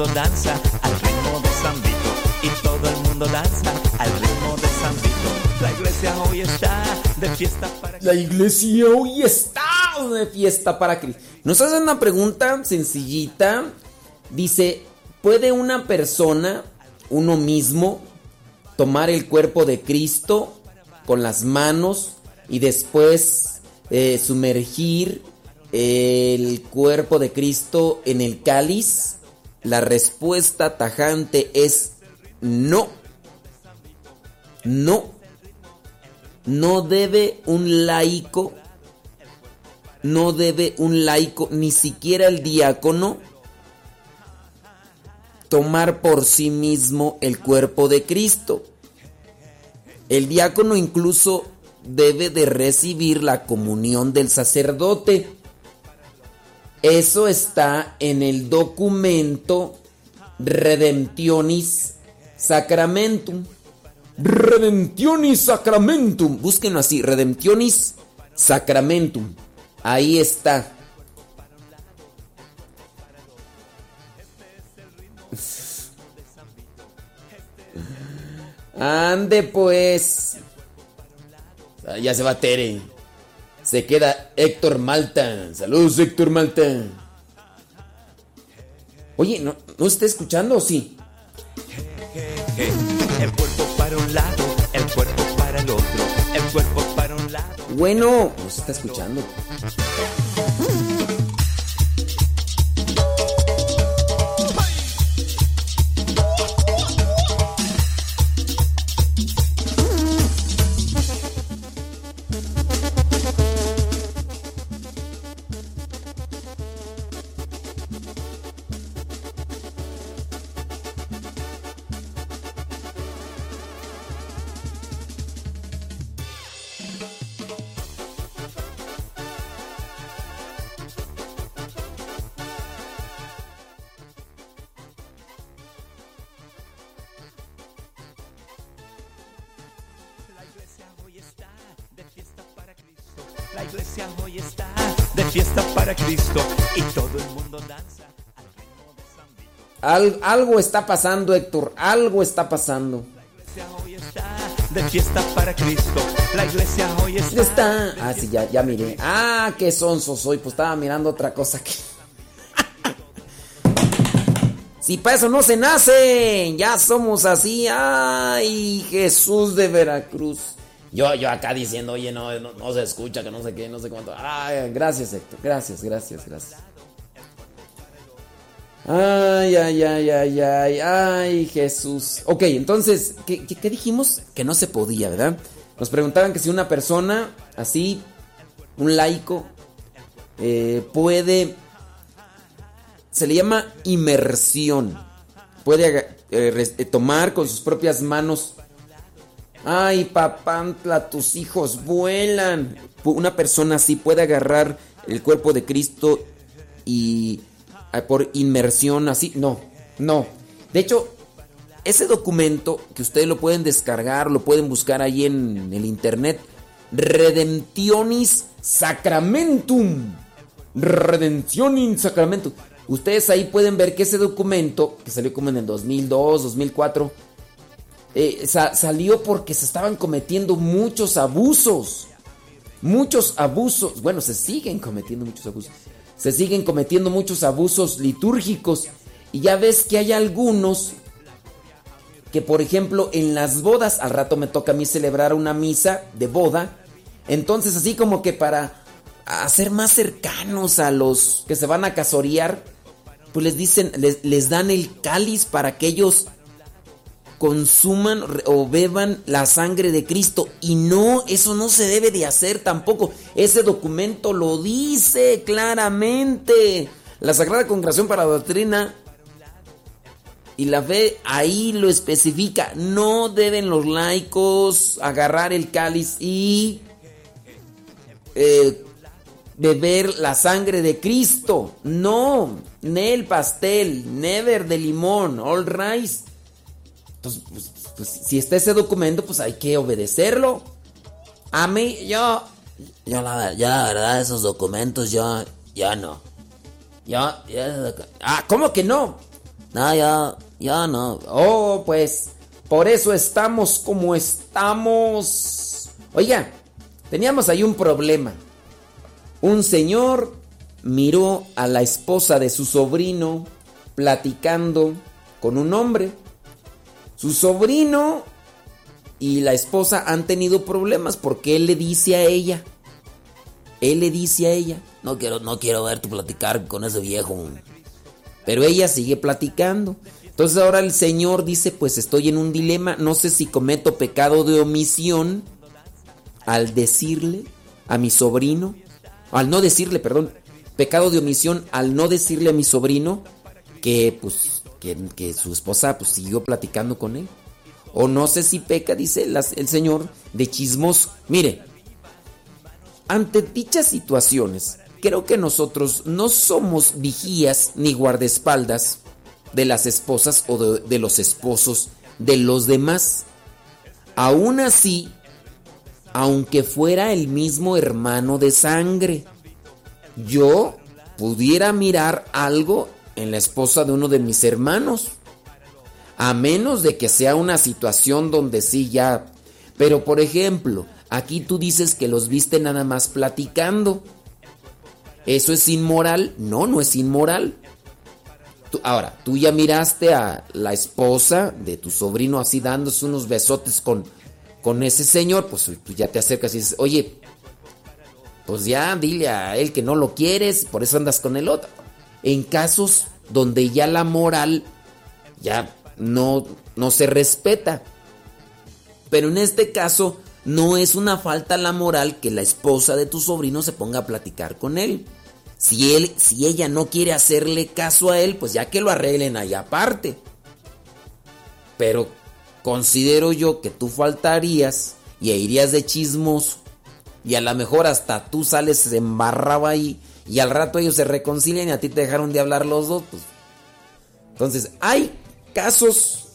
Mundo danza al ritmo de San Vito. Y todo el mundo danza al ritmo de San Vito. La iglesia hoy está de fiesta para La iglesia hoy está de fiesta para Cristo. Nos hacen una pregunta sencillita. Dice, ¿puede una persona, uno mismo, tomar el cuerpo de Cristo con las manos y después eh, sumergir el cuerpo de Cristo en el cáliz? La respuesta tajante es no. No. No debe un laico, no debe un laico, ni siquiera el diácono, tomar por sí mismo el cuerpo de Cristo. El diácono incluso debe de recibir la comunión del sacerdote. Eso está en el documento Redemptionis Sacramentum. Redemptionis Sacramentum. Búsquenlo así, Redemptionis Sacramentum. Ahí está. Ande pues. Ah, Ya se va Tere. Se queda Héctor Malta. Saludos, Héctor Malta. Oye, ¿no, ¿no está escuchando o sí? El cuerpo para un lado, el cuerpo para el otro, el cuerpo para un lado. Bueno, no se está escuchando. Al- algo está pasando, Héctor. Algo está pasando. La iglesia hoy está de fiesta para Cristo. La iglesia hoy está. ¿Dónde está? Ah, sí, ya, ya miré. Ah, qué sonso soy. Pues estaba mirando otra cosa que. Si para eso no se nace, ya somos así. Ay, Jesús de Veracruz. Yo, yo acá diciendo, oye, no, no, no se escucha, que no sé qué, no sé cuánto. Ay, gracias, Héctor. Gracias, gracias, gracias. Ay, ay, ay, ay, ay, ay, Jesús. Ok, entonces, ¿qué, dijimos? Que no se podía, ¿verdad? Nos preguntaban que si una persona así, un laico, eh, puede... Se le llama inmersión. Puede eh, eh, tomar con sus propias manos Ay, papantla, tus hijos vuelan. Una persona así puede agarrar el cuerpo de Cristo y por inmersión así. No, no. De hecho, ese documento que ustedes lo pueden descargar, lo pueden buscar ahí en el internet. Redemptionis Sacramentum. Redemptionis Sacramentum. Ustedes ahí pueden ver que ese documento, que salió como en el 2002, 2004, eh, sa- salió porque se estaban cometiendo muchos abusos. Muchos abusos. Bueno, se siguen cometiendo muchos abusos. Se siguen cometiendo muchos abusos litúrgicos. Y ya ves que hay algunos que, por ejemplo, en las bodas, al rato me toca a mí celebrar una misa de boda. Entonces, así como que para hacer más cercanos a los que se van a casorear, pues les dicen, les, les dan el cáliz para que ellos consuman o beban la sangre de Cristo. Y no, eso no se debe de hacer tampoco. Ese documento lo dice claramente. La Sagrada Congregación para la Doctrina y la fe ahí lo especifica. No deben los laicos agarrar el cáliz y eh, beber la sangre de Cristo. No, ne el pastel, never de limón, all rice. Entonces, pues, pues, si está ese documento, pues hay que obedecerlo. A mí, yo, yo la, ya la verdad, esos documentos, yo, ya no. Yo, ya, ah, ¿cómo que no? No, ya, ya no. Oh, pues, por eso estamos como estamos. Oiga, teníamos ahí un problema. Un señor miró a la esposa de su sobrino platicando con un hombre. Su sobrino y la esposa han tenido problemas porque él le dice a ella, él le dice a ella, no quiero, no quiero verte platicar con ese viejo. Pero ella sigue platicando. Entonces ahora el Señor dice, pues estoy en un dilema, no sé si cometo pecado de omisión al decirle a mi sobrino, al no decirle, perdón, pecado de omisión al no decirle a mi sobrino que pues que, su esposa pues siguió platicando con él. O no sé si peca, dice el Señor, de chismoso. Mire, ante dichas situaciones, creo que nosotros no somos vigías ni guardaespaldas de las esposas o de, de los esposos de los demás. Aún así, aunque fuera el mismo hermano de sangre, yo pudiera mirar algo en la esposa de uno de mis hermanos. A menos de que sea una situación donde sí ya... Pero por ejemplo, aquí tú dices que los viste nada más platicando. ¿Eso es inmoral? No, no es inmoral. Ahora, tú ya miraste a la esposa de tu sobrino así dándose unos besotes con, con ese señor, pues tú ya te acercas y dices, oye, pues ya dile a él que no lo quieres, por eso andas con el otro. En casos donde ya la moral ya no, no se respeta. Pero en este caso no es una falta la moral que la esposa de tu sobrino se ponga a platicar con él. Si él, si ella no quiere hacerle caso a él, pues ya que lo arreglen allá aparte. Pero considero yo que tú faltarías y irías de chismoso y a lo mejor hasta tú sales embarrado ahí y al rato ellos se reconcilian y a ti te dejaron de hablar los dos. Pues. Entonces, hay casos,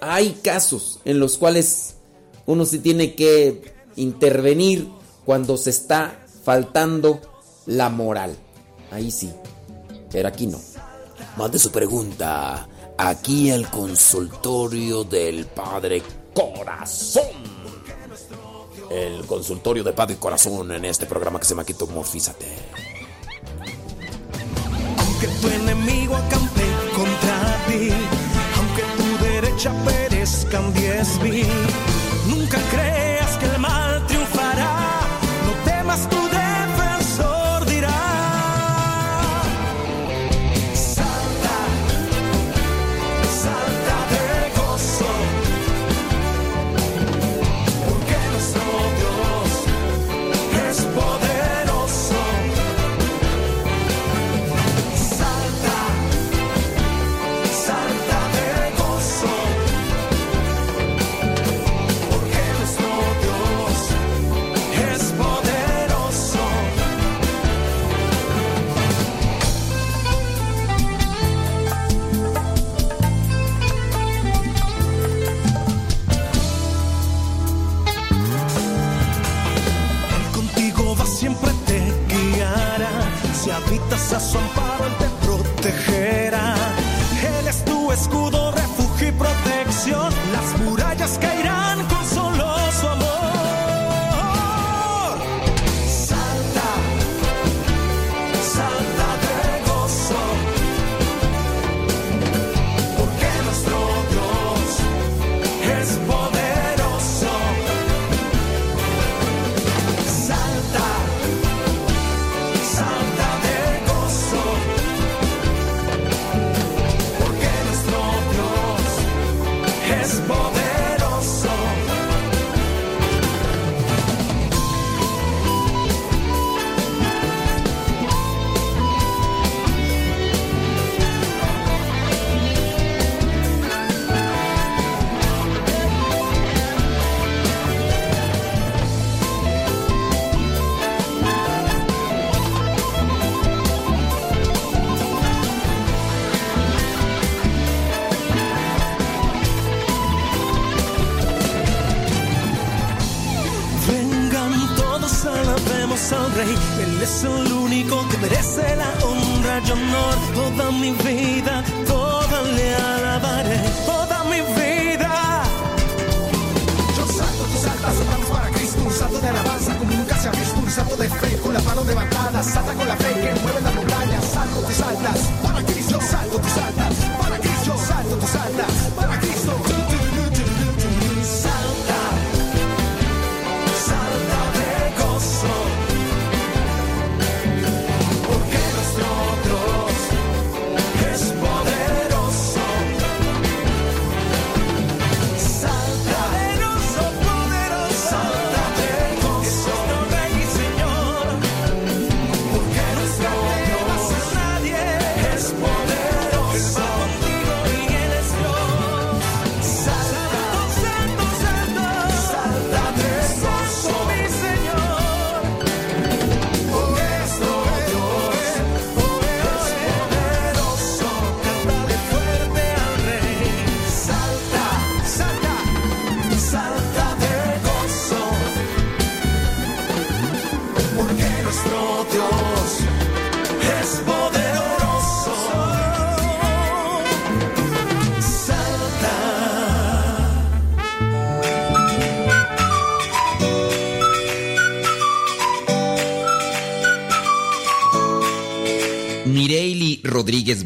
hay casos en los cuales uno sí tiene que intervenir cuando se está faltando la moral. Ahí sí, pero aquí no. Mande su pregunta aquí al consultorio del Padre Corazón. El consultorio de Padre Corazón en este programa que se llama Quitomorfízate. Aunque tu enemigo acampe contra ti, aunque tu derecha perezca en diez mil, habitas a su amparo, Él te protegerá. Él es tu escudo, refugio y protección. Las murallas caerán Él es el único que merece la honra. Y honor. Toda mi vida, toda le alabaré. Toda mi vida. Yo salto, tú saltas, saltamos para Cristo, un salto de alabanza como nunca se ha visto, un salto de fe con las manos levantadas, salta con la fe que mueve las montañas, salto, tú saltas, para Cristo, salto, tú saltas,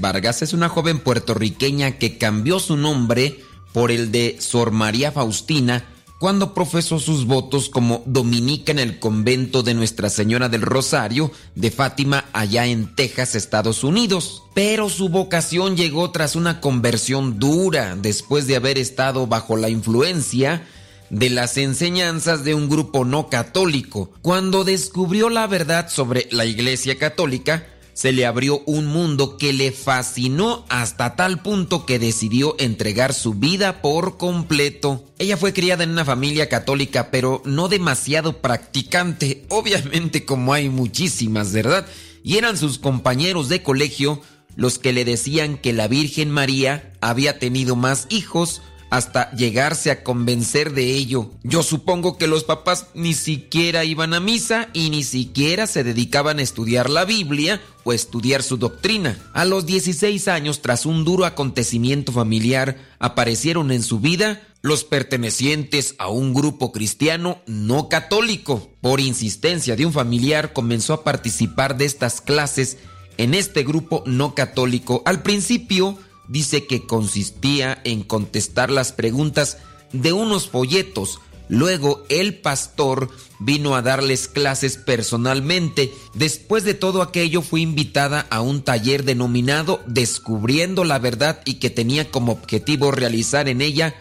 Vargas es una joven puertorriqueña que cambió su nombre por el de Sor María Faustina cuando profesó sus votos como dominica en el convento de Nuestra Señora del Rosario de Fátima allá en Texas, Estados Unidos. Pero su vocación llegó tras una conversión dura después de haber estado bajo la influencia de las enseñanzas de un grupo no católico. Cuando descubrió la verdad sobre la Iglesia Católica, se le abrió un mundo que le fascinó hasta tal punto que decidió entregar su vida por completo. Ella fue criada en una familia católica, pero no demasiado practicante, obviamente como hay muchísimas, ¿verdad? Y eran sus compañeros de colegio los que le decían que la Virgen María había tenido más hijos hasta llegarse a convencer de ello. Yo supongo que los papás ni siquiera iban a misa y ni siquiera se dedicaban a estudiar la Biblia o estudiar su doctrina. A los 16 años, tras un duro acontecimiento familiar, aparecieron en su vida los pertenecientes a un grupo cristiano no católico. Por insistencia de un familiar, comenzó a participar de estas clases en este grupo no católico. Al principio, dice que consistía en contestar las preguntas de unos folletos. Luego el pastor vino a darles clases personalmente. Después de todo aquello fue invitada a un taller denominado Descubriendo la Verdad y que tenía como objetivo realizar en ella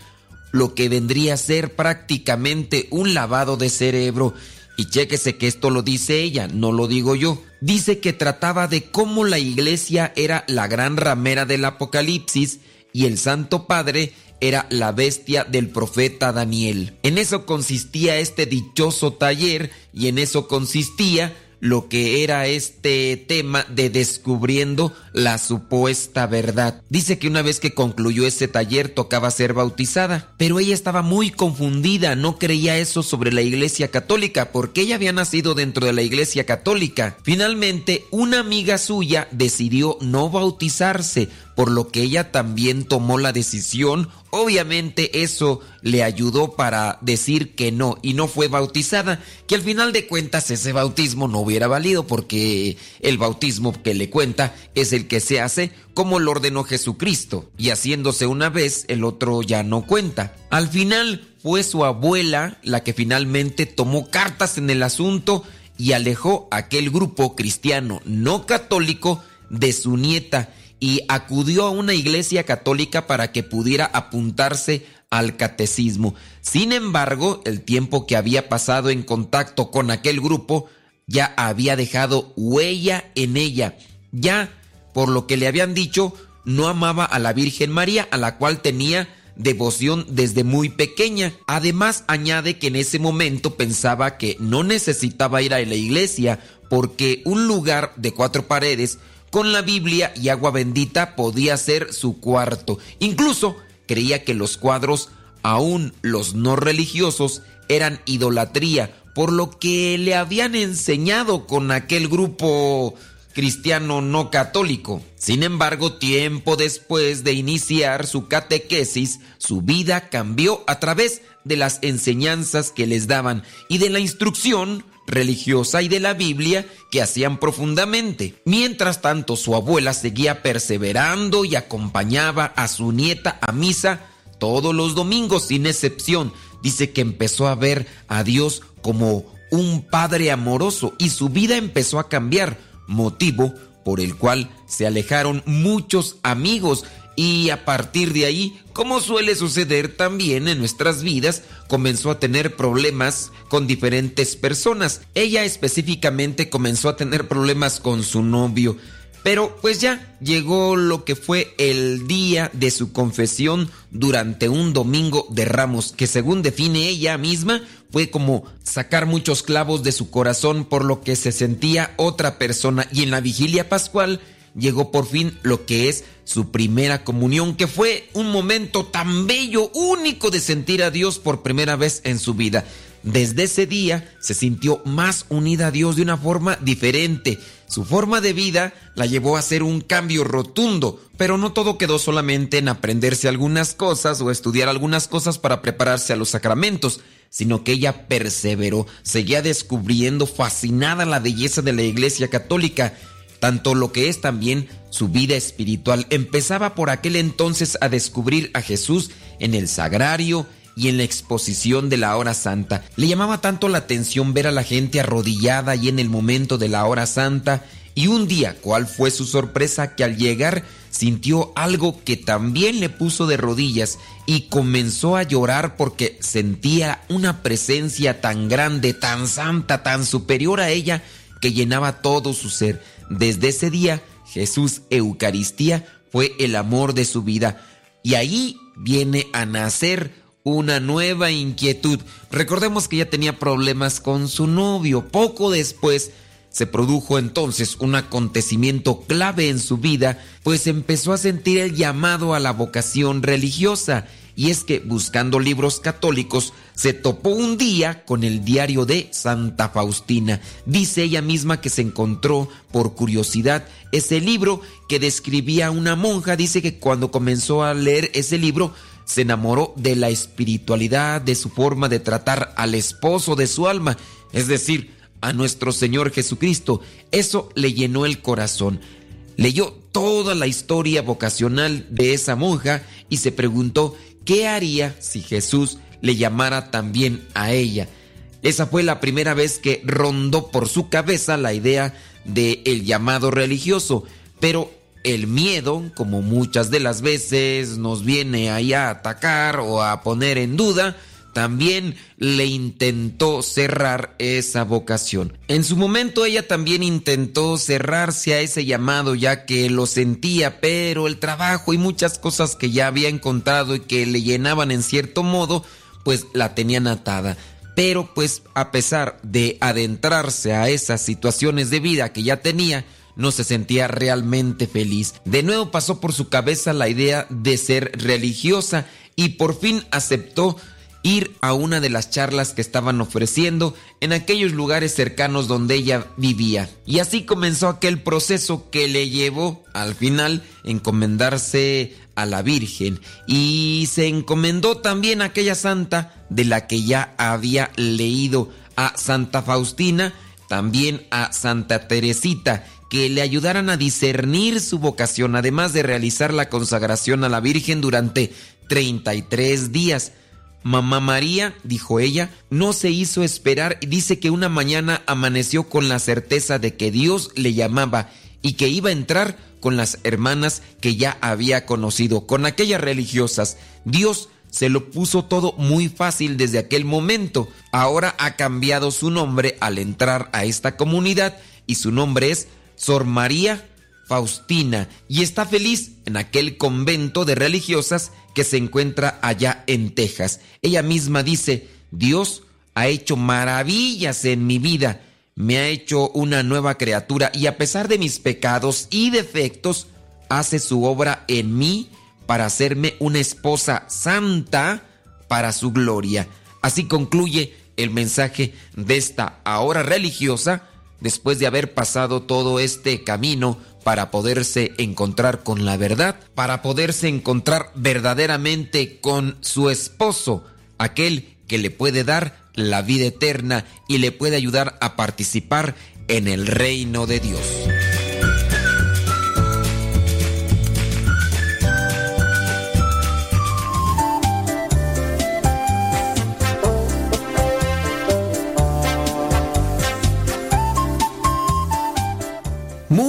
lo que vendría a ser prácticamente un lavado de cerebro. Y chéquese que esto lo dice ella, no lo digo yo. Dice que trataba de cómo la iglesia era la gran ramera del Apocalipsis y el Santo Padre era la bestia del profeta Daniel. En eso consistía este dichoso taller y en eso consistía lo que era este tema de descubriendo la supuesta verdad. Dice que una vez que concluyó ese taller tocaba ser bautizada, pero ella estaba muy confundida, no creía eso sobre la iglesia católica, porque ella había nacido dentro de la iglesia católica. Finalmente, una amiga suya decidió no bautizarse, por lo que ella también tomó la decisión. Obviamente eso le ayudó para decir que no y no fue bautizada, que al final de cuentas ese bautismo no hubiera valido porque el bautismo que le cuenta es el que se hace como lo ordenó Jesucristo y haciéndose una vez el otro ya no cuenta. Al final fue su abuela la que finalmente tomó cartas en el asunto y alejó aquel grupo cristiano no católico de su nieta y acudió a una iglesia católica para que pudiera apuntarse al catecismo. Sin embargo, el tiempo que había pasado en contacto con aquel grupo ya había dejado huella en ella. Ya, por lo que le habían dicho, no amaba a la Virgen María, a la cual tenía devoción desde muy pequeña. Además, añade que en ese momento pensaba que no necesitaba ir a la iglesia porque un lugar de cuatro paredes con la Biblia y agua bendita podía ser su cuarto. Incluso creía que los cuadros, aún los no religiosos, eran idolatría, por lo que le habían enseñado con aquel grupo cristiano no católico. Sin embargo, tiempo después de iniciar su catequesis, su vida cambió a través de las enseñanzas que les daban y de la instrucción religiosa y de la Biblia que hacían profundamente. Mientras tanto, su abuela seguía perseverando y acompañaba a su nieta a misa todos los domingos sin excepción. Dice que empezó a ver a Dios como un padre amoroso y su vida empezó a cambiar, motivo por el cual se alejaron muchos amigos y a partir de ahí, como suele suceder también en nuestras vidas, comenzó a tener problemas con diferentes personas. Ella específicamente comenzó a tener problemas con su novio. Pero pues ya llegó lo que fue el día de su confesión durante un domingo de ramos, que según define ella misma, fue como sacar muchos clavos de su corazón por lo que se sentía otra persona. Y en la vigilia pascual, llegó por fin lo que es su primera comunión, que fue un momento tan bello, único de sentir a Dios por primera vez en su vida. Desde ese día se sintió más unida a Dios de una forma diferente. Su forma de vida la llevó a hacer un cambio rotundo, pero no todo quedó solamente en aprenderse algunas cosas o estudiar algunas cosas para prepararse a los sacramentos, sino que ella perseveró, seguía descubriendo fascinada la belleza de la Iglesia Católica, tanto lo que es también su vida espiritual. Empezaba por aquel entonces a descubrir a Jesús en el sagrario, y en la exposición de la hora santa. Le llamaba tanto la atención ver a la gente arrodillada y en el momento de la hora santa. Y un día, ¿cuál fue su sorpresa? Que al llegar sintió algo que también le puso de rodillas y comenzó a llorar porque sentía una presencia tan grande, tan santa, tan superior a ella que llenaba todo su ser. Desde ese día, Jesús Eucaristía fue el amor de su vida. Y ahí viene a nacer una nueva inquietud. Recordemos que ya tenía problemas con su novio. Poco después se produjo entonces un acontecimiento clave en su vida, pues empezó a sentir el llamado a la vocación religiosa. Y es que buscando libros católicos se topó un día con el diario de Santa Faustina. Dice ella misma que se encontró por curiosidad ese libro que describía una monja. Dice que cuando comenzó a leer ese libro se enamoró de la espiritualidad, de su forma de tratar al esposo de su alma, es decir, a nuestro Señor Jesucristo. Eso le llenó el corazón. Leyó toda la historia vocacional de esa monja y se preguntó qué haría si Jesús le llamara también a ella. Esa fue la primera vez que rondó por su cabeza la idea de el llamado religioso, pero el miedo, como muchas de las veces nos viene ahí a atacar o a poner en duda, también le intentó cerrar esa vocación. En su momento ella también intentó cerrarse a ese llamado ya que lo sentía, pero el trabajo y muchas cosas que ya había encontrado y que le llenaban en cierto modo, pues la tenían atada. Pero pues a pesar de adentrarse a esas situaciones de vida que ya tenía, no se sentía realmente feliz. De nuevo pasó por su cabeza la idea de ser religiosa y por fin aceptó ir a una de las charlas que estaban ofreciendo en aquellos lugares cercanos donde ella vivía. Y así comenzó aquel proceso que le llevó al final encomendarse a la Virgen y se encomendó también a aquella santa de la que ya había leído a Santa Faustina, también a Santa Teresita que le ayudaran a discernir su vocación, además de realizar la consagración a la Virgen durante 33 días. Mamá María, dijo ella, no se hizo esperar y dice que una mañana amaneció con la certeza de que Dios le llamaba y que iba a entrar con las hermanas que ya había conocido, con aquellas religiosas. Dios se lo puso todo muy fácil desde aquel momento. Ahora ha cambiado su nombre al entrar a esta comunidad y su nombre es Sor María Faustina y está feliz en aquel convento de religiosas que se encuentra allá en Texas. Ella misma dice, Dios ha hecho maravillas en mi vida, me ha hecho una nueva criatura y a pesar de mis pecados y defectos, hace su obra en mí para hacerme una esposa santa para su gloria. Así concluye el mensaje de esta ahora religiosa después de haber pasado todo este camino para poderse encontrar con la verdad, para poderse encontrar verdaderamente con su esposo, aquel que le puede dar la vida eterna y le puede ayudar a participar en el reino de Dios.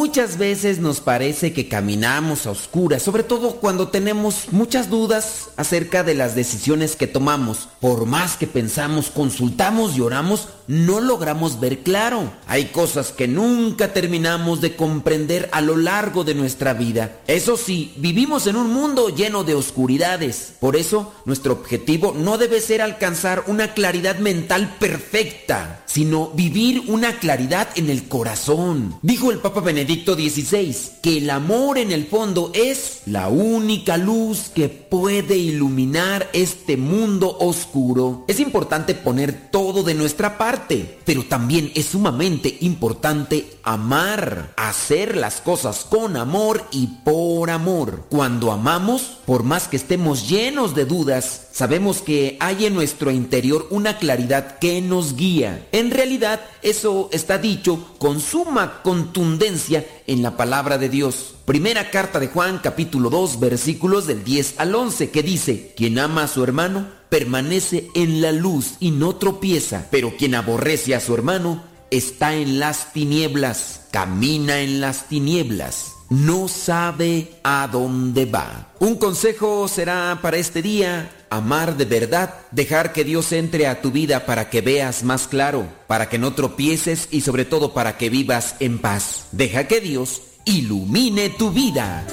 Muchas veces nos parece que caminamos a oscuras, sobre todo cuando tenemos muchas dudas acerca de las decisiones que tomamos. Por más que pensamos, consultamos y oramos, no logramos ver claro. Hay cosas que nunca terminamos de comprender a lo largo de nuestra vida. Eso sí, vivimos en un mundo lleno de oscuridades. Por eso, nuestro objetivo no debe ser alcanzar una claridad mental perfecta, sino vivir una claridad en el corazón. Dijo el Papa Benedicto XVI que el amor en el fondo es la única luz que puede iluminar este mundo oscuro. Es importante poner todo de nuestra parte, pero también es sumamente importante amar, hacer las cosas con amor y por amor. Cuando amamos, por más que estemos llenos de dudas, sabemos que hay en nuestro interior una claridad que nos guía. En realidad, eso está dicho con suma contundencia en la palabra de Dios. Primera carta de Juan capítulo 2 versículos del 10 al 11 que dice, quien ama a su hermano permanece en la luz y no tropieza, pero quien aborrece a su hermano está en las tinieblas, camina en las tinieblas, no sabe a dónde va. Un consejo será para este día, amar de verdad, dejar que Dios entre a tu vida para que veas más claro, para que no tropieces y sobre todo para que vivas en paz. Deja que Dios ilumine tu vida.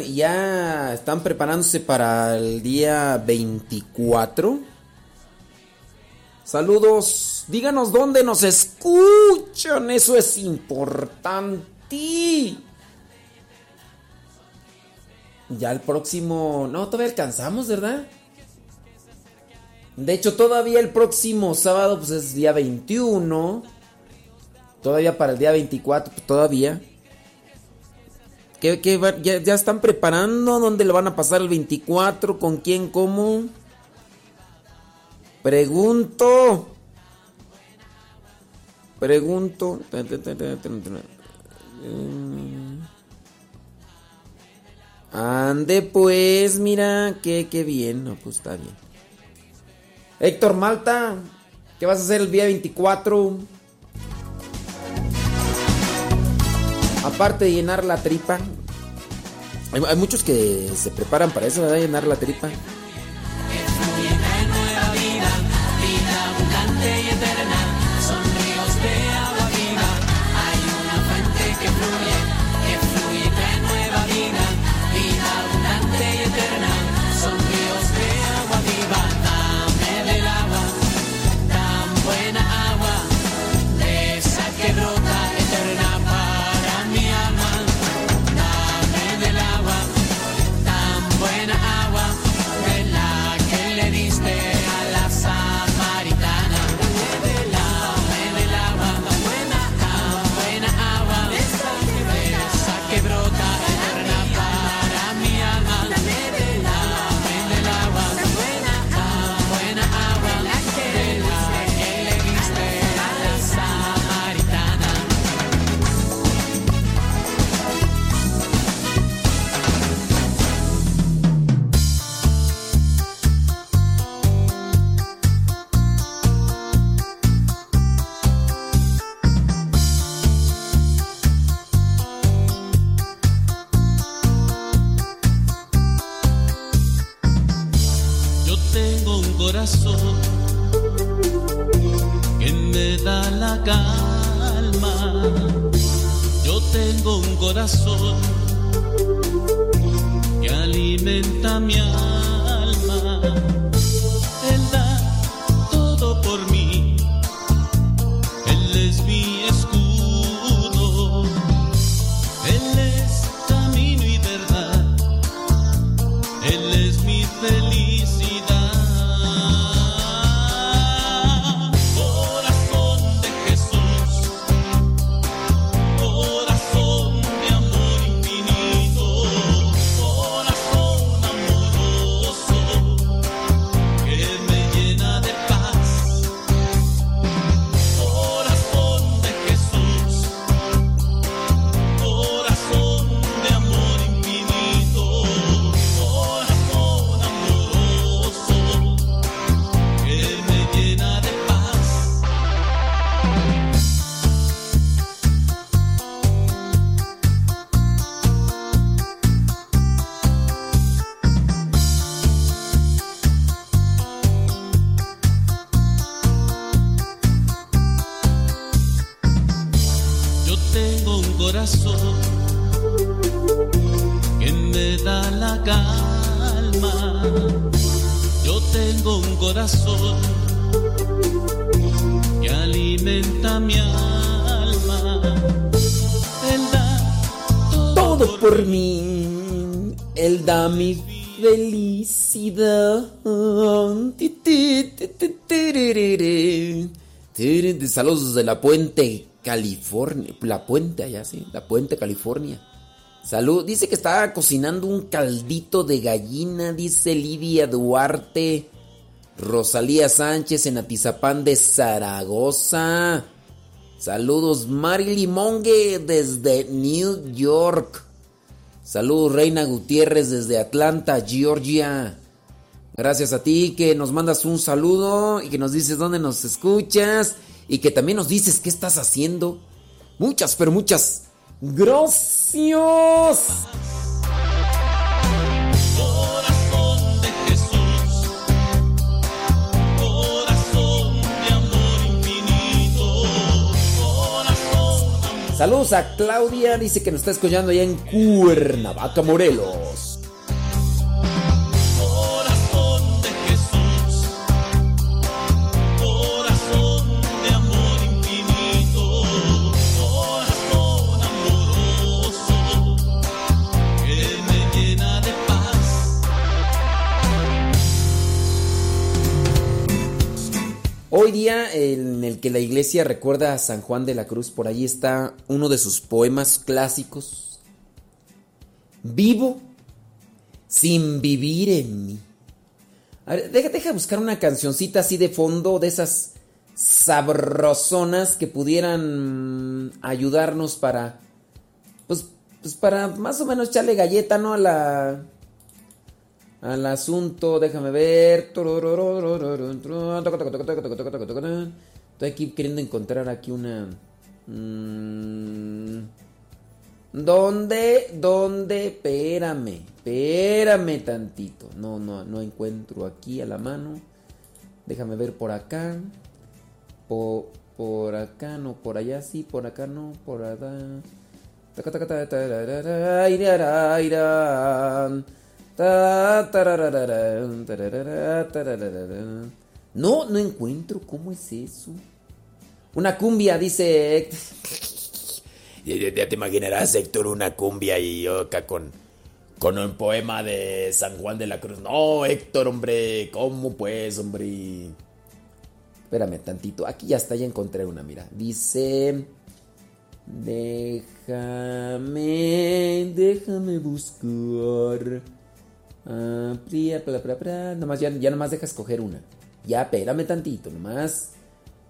Ya están preparándose para el día 24. Saludos. Díganos dónde nos escuchan. Eso es importante. Ya el próximo... No, todavía alcanzamos, ¿verdad? De hecho, todavía el próximo sábado, pues es día 21. Todavía para el día 24, pues todavía. ¿Qué, qué ya, ya están preparando? ¿Dónde le van a pasar el 24? ¿Con quién? ¿Cómo? Pregunto. Pregunto. Mm. Ande pues, mira, qué, qué bien. No, pues está bien. Héctor Malta, ¿qué vas a hacer el día 24? ¿A aparte de llenar la tripa, hay, muchos que se preparan para eso, ¿verdad? Llenar la tripa. Mí. Él da mi felicidad. Saludos de la Puente, California. La Puente allá, sí. La Puente, California. Salud. Dice que estaba cocinando un caldito de gallina. Dice Lidia Duarte. Rosalía Sánchez en Atizapán de Zaragoza. Saludos Mari Limongue desde New York. Saludos Reina Gutiérrez desde Atlanta, Georgia. Gracias a ti que nos mandas un saludo y que nos dices dónde nos escuchas y que también nos dices qué estás haciendo. Muchas, pero muchas gracias. Saludos a Claudia, dice que nos está escuchando allá en Cuernavaca, Morelos. Hoy día en el que la iglesia recuerda a San Juan de la Cruz, por ahí está uno de sus poemas clásicos. Vivo sin vivir en mí. A ver, deja, buscar una cancioncita así de fondo, de esas sabrosonas que pudieran ayudarnos para, pues, pues para más o menos echarle galleta, ¿no? A la, al asunto, déjame ver. Estoy aquí queriendo encontrar aquí una... mm, ¿Dónde? ¿Dónde? Espérame. Espérame tantito. No, no, no encuentro aquí a la mano. Déjame ver por acá. Po- por acá, no, por allá sí, por acá no, por allá. No, no encuentro. ¿Cómo es eso? Una cumbia, dice. Ya te imaginarás, Héctor, una cumbia y yo acá con, con un poema de San Juan de la Cruz. No, Héctor, hombre, ¿cómo pues, hombre? Espérame tantito. Aquí ya está, ya encontré una, mira. Dice. Déjame. Déjame buscar. Pla. Nomás ya, ya nomás deja escoger una. Ya, espérame tantito, nomás.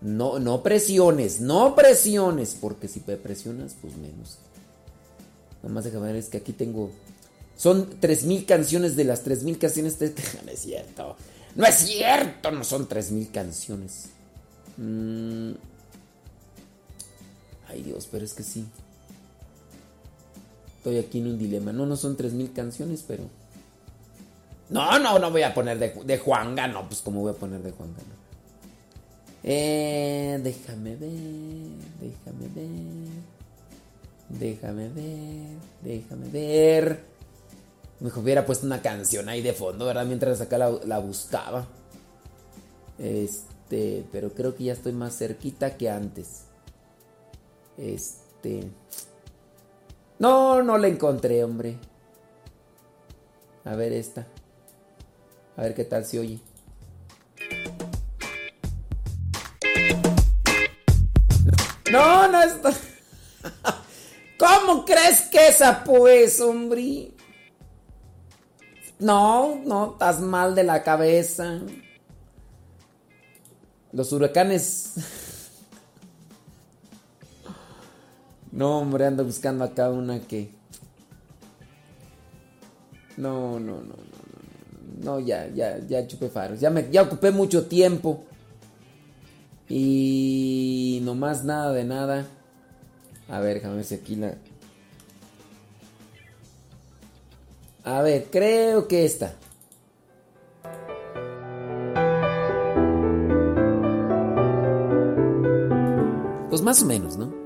No, no presiones, no presiones. Porque si presionas, pues menos. Nomás déjame ver, es que aquí tengo. Son 3000 canciones de las 3000 canciones. de- No es cierto. No es cierto, no son 3000 canciones. Mm. Ay Dios, pero es que sí. Estoy aquí en un dilema. No, no son 3000 canciones, pero. No, no, no voy a poner de, de Juanga. No, pues como voy a poner de Juanga. No. Eh, déjame ver, déjame ver. Déjame ver, déjame ver. Mejor hubiera puesto una canción ahí de fondo, ¿verdad? Mientras acá la, la buscaba. Este, pero creo que ya estoy más cerquita que antes. Este. No, no la encontré, hombre. A ver esta. A ver qué tal se oye. No, no está. ¿Cómo crees que esa pues, hombre? No, no, estás mal de la cabeza. Los huracanes. No, hombre, ando buscando acá una que. No, no, no, no, no. Ya, ya, ya chupé faros. Ya me, ya ocupé mucho tiempo. Y no más nada de nada. A ver, déjame ver aquí la. A ver, creo que esta. Pues más o menos, ¿no?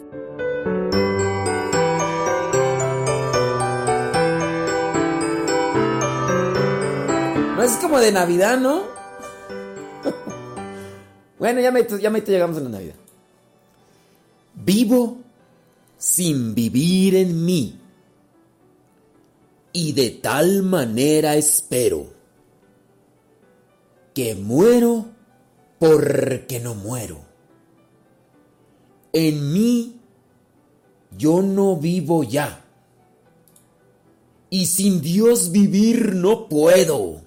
Es como de Navidad, ¿no? bueno, ya me, ya me llegamos a la Navidad. Vivo sin vivir en mí. Y de tal manera espero que muero porque no muero. En mí yo no vivo ya. Y sin Dios vivir no puedo,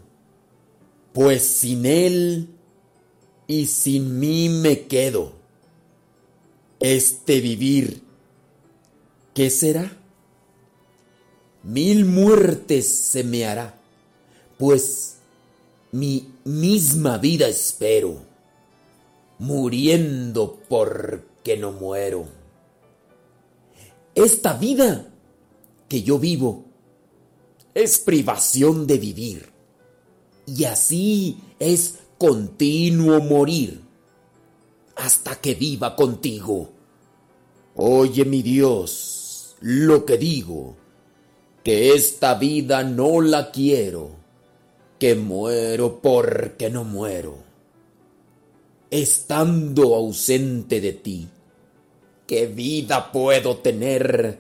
pues sin Él y sin mí me quedo. Este vivir, ¿qué será? Mil muertes se me hará, pues mi misma vida espero, muriendo porque no muero. Esta vida que yo vivo es privación de vivir, y así es continuo morir, hasta que viva contigo. Oye mi Dios, lo que digo, que esta vida no la quiero, que muero porque no muero. Estando ausente de ti, ¿qué vida puedo tener,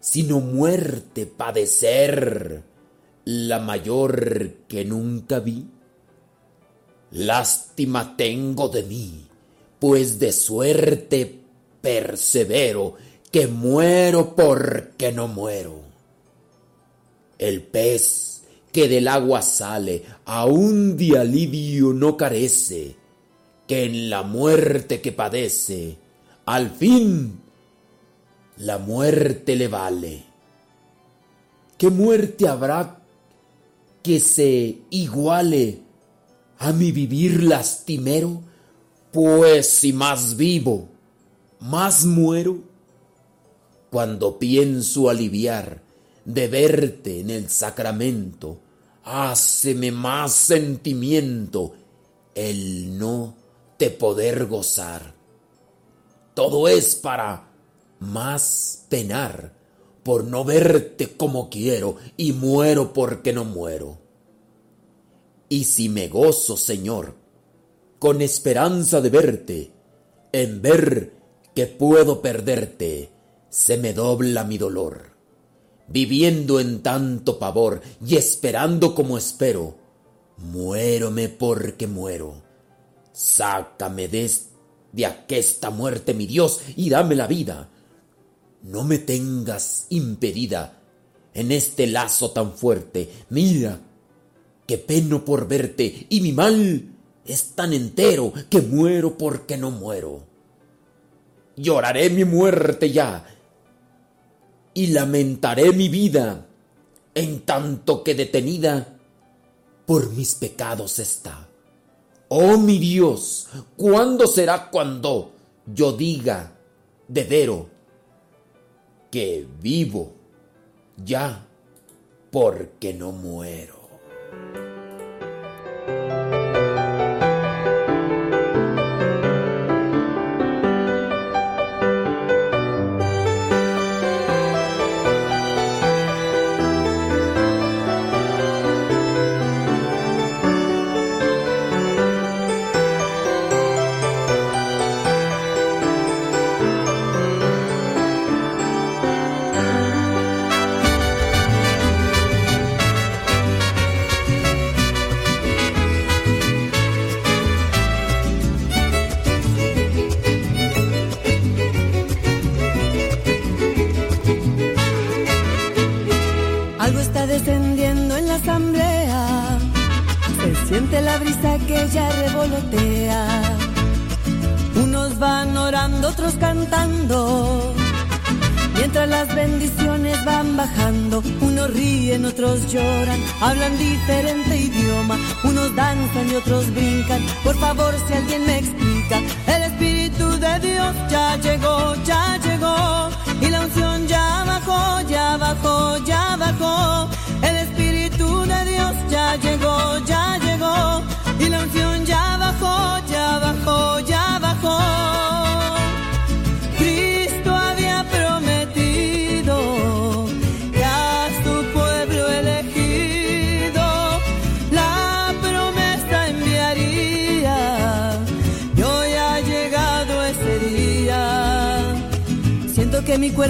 sino muerte padecer, la mayor que nunca vi? Lástima tengo de mí, pues de suerte persevero, que muero porque no muero. El pez que del agua sale, aún de alivio no carece, que en la muerte que padece, al fin la muerte le vale. ¿Qué muerte habrá que se iguale a mi vivir lastimero? Pues si más vivo, más muero. cuando pienso aliviar de verte en el sacramento, háceme más sentimiento el no te poder gozar. Todo es para más penar por no verte como quiero y muero porque no muero. Y si me gozo, Señor, con esperanza de verte, en ver que puedo perderte, se me dobla mi dolor. Viviendo en tanto pavor y esperando como espero, muérome porque muero. Sácame de, de aquesta muerte, mi Dios, y dame la vida. No me tengas impedida en este lazo tan fuerte. Mira, que peno por verte y mi mal es tan entero que muero porque no muero. Lloraré mi muerte ya y lamentaré mi vida en tanto que detenida por mis pecados está. Oh mi Dios, ¿cuándo será cuando yo diga de vero que vivo ya porque no muero? Diferente idioma, unos danzan y otros brincan.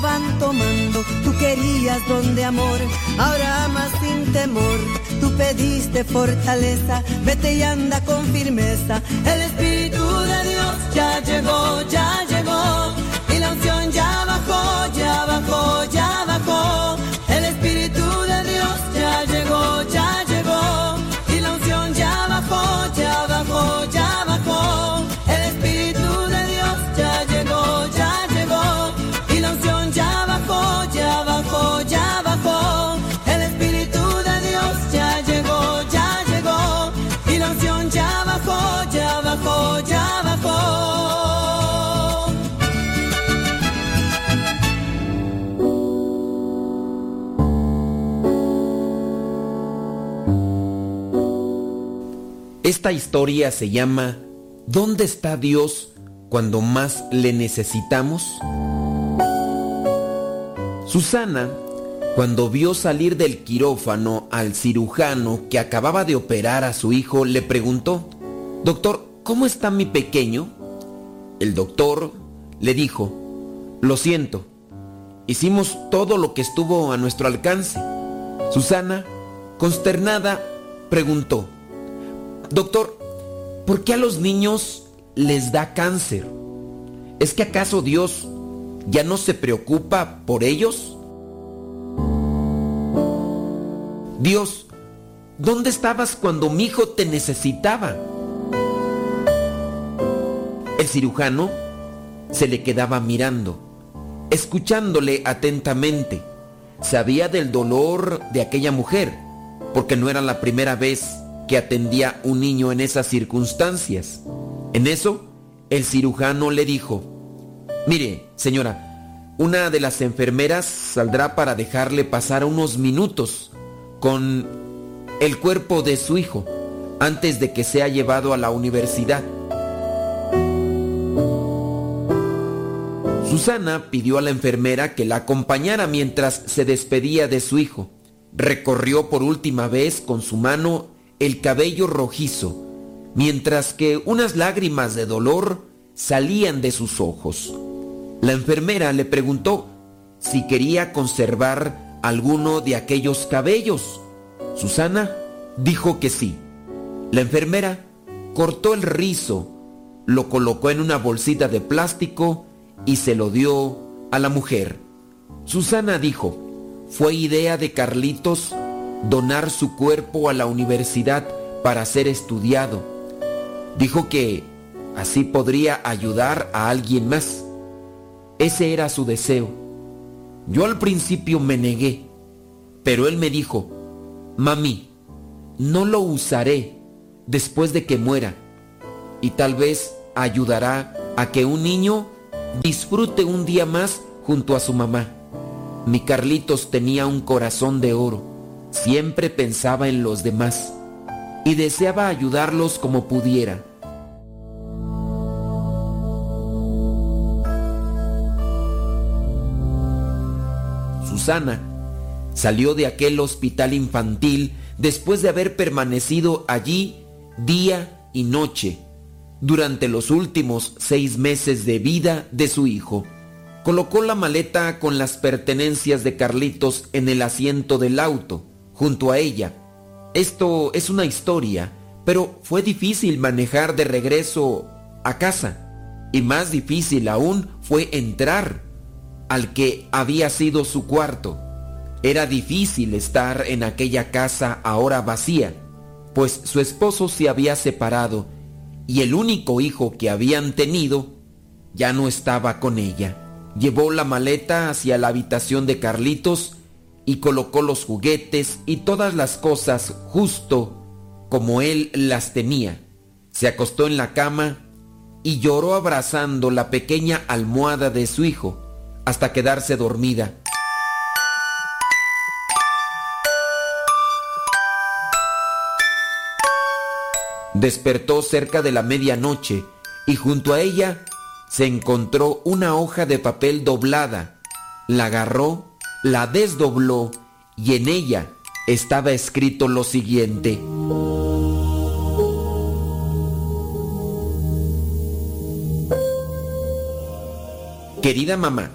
Van tomando. Tú querías don de amor, ahora amas sin temor. Tú pediste fortaleza, vete y anda con firmeza. El Espíritu de Dios ya llegó, ya llegó. Esta historia se llama ¿Dónde está Dios cuando más le necesitamos? Susana, cuando vio salir del quirófano al cirujano que acababa de operar a su hijo, le preguntó, Doctor, ¿cómo está mi pequeño? El doctor le dijo, Lo siento, hicimos todo lo que estuvo a nuestro alcance. Susana, consternada, preguntó, Doctor, ¿por qué a los niños les da cáncer? ¿Es que acaso Dios ya no se preocupa por ellos? Dios, ¿dónde estabas cuando mi hijo te necesitaba? El cirujano se le quedaba mirando, escuchándole atentamente. Sabía del dolor de aquella mujer, porque no era la primera vez que atendía un niño en esas circunstancias. En eso, el cirujano le dijo, mire, señora, una de las enfermeras saldrá para dejarle pasar unos minutos con el cuerpo de su hijo antes de que sea llevado a la universidad. Susana pidió a la enfermera que la acompañara mientras se despedía de su hijo. Recorrió por última vez con su mano el cabello rojizo, mientras que unas lágrimas de dolor salían de sus ojos. La enfermera le preguntó si quería conservar alguno de aquellos cabellos. Susana dijo que sí. La enfermera cortó el rizo, lo colocó en una bolsita de plástico y se lo dio a la mujer. Susana dijo, fue idea de Carlitos donar su cuerpo a la universidad para ser estudiado. Dijo que así podría ayudar a alguien más. Ese era su deseo. Yo al principio me negué, pero él me dijo, mami, no lo usaré después de que muera y tal vez ayudará a que un niño disfrute un día más junto a su mamá. Mi Carlitos tenía un corazón de oro, siempre pensaba en los demás y deseaba ayudarlos como pudiera. Susana salió de aquel hospital infantil después de haber permanecido allí día y noche durante los últimos seis meses de vida de su hijo. Colocó la maleta con las pertenencias de Carlitos en el asiento del auto, junto a ella. Esto es una historia, pero fue difícil manejar de regreso a casa. Y más difícil aún fue entrar al que había sido su cuarto. Era difícil estar en aquella casa ahora vacía, pues su esposo se había separado y el único hijo que habían tenido ya no estaba con ella. Llevó la maleta hacia la habitación de Carlitos y colocó los juguetes y todas las cosas justo como él las tenía. Se acostó en la cama y lloró abrazando la pequeña almohada de su hijo hasta quedarse dormida. Despertó cerca de la medianoche y junto a ella se encontró una hoja de papel doblada. La agarró, la desdobló y en ella estaba escrito lo siguiente. Querida mamá,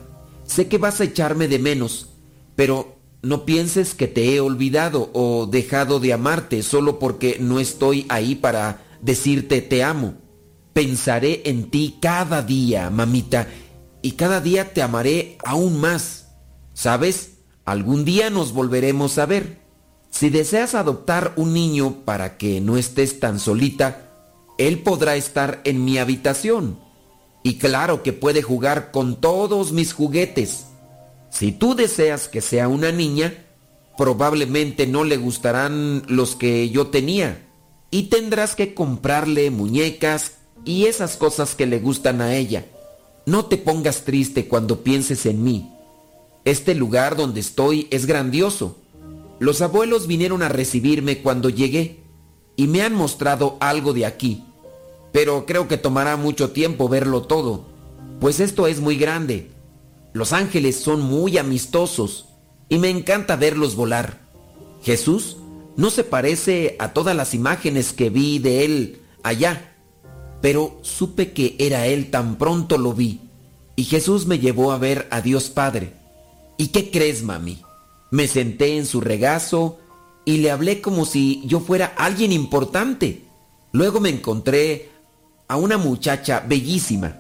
sé que vas a echarme de menos, pero no pienses que te he olvidado o dejado de amarte solo porque no estoy ahí para decirte te amo. Pensaré en ti cada día, mamita, y cada día te amaré aún más. ¿Sabes? Algún día nos volveremos a ver. Si deseas adoptar un niño para que no estés tan solita, él podrá estar en mi habitación. Y claro que puede jugar con todos mis juguetes. Si tú deseas que sea una niña, probablemente no le gustarán los que yo tenía. Y tendrás que comprarle muñecas y esas cosas que le gustan a ella. No te pongas triste cuando pienses en mí. Este lugar donde estoy es grandioso. Los abuelos vinieron a recibirme cuando llegué y me han mostrado algo de aquí, pero creo que tomará mucho tiempo verlo todo, pues esto es muy grande. Los ángeles son muy amistosos y me encanta verlos volar. Jesús no se parece a todas las imágenes que vi de él allá, pero supe que era él tan pronto lo vi y Jesús me llevó a ver a Dios Padre. ¿Y qué crees, mami? Me senté en su regazo y le hablé como si yo fuera alguien importante. Luego me encontré a una muchacha bellísima.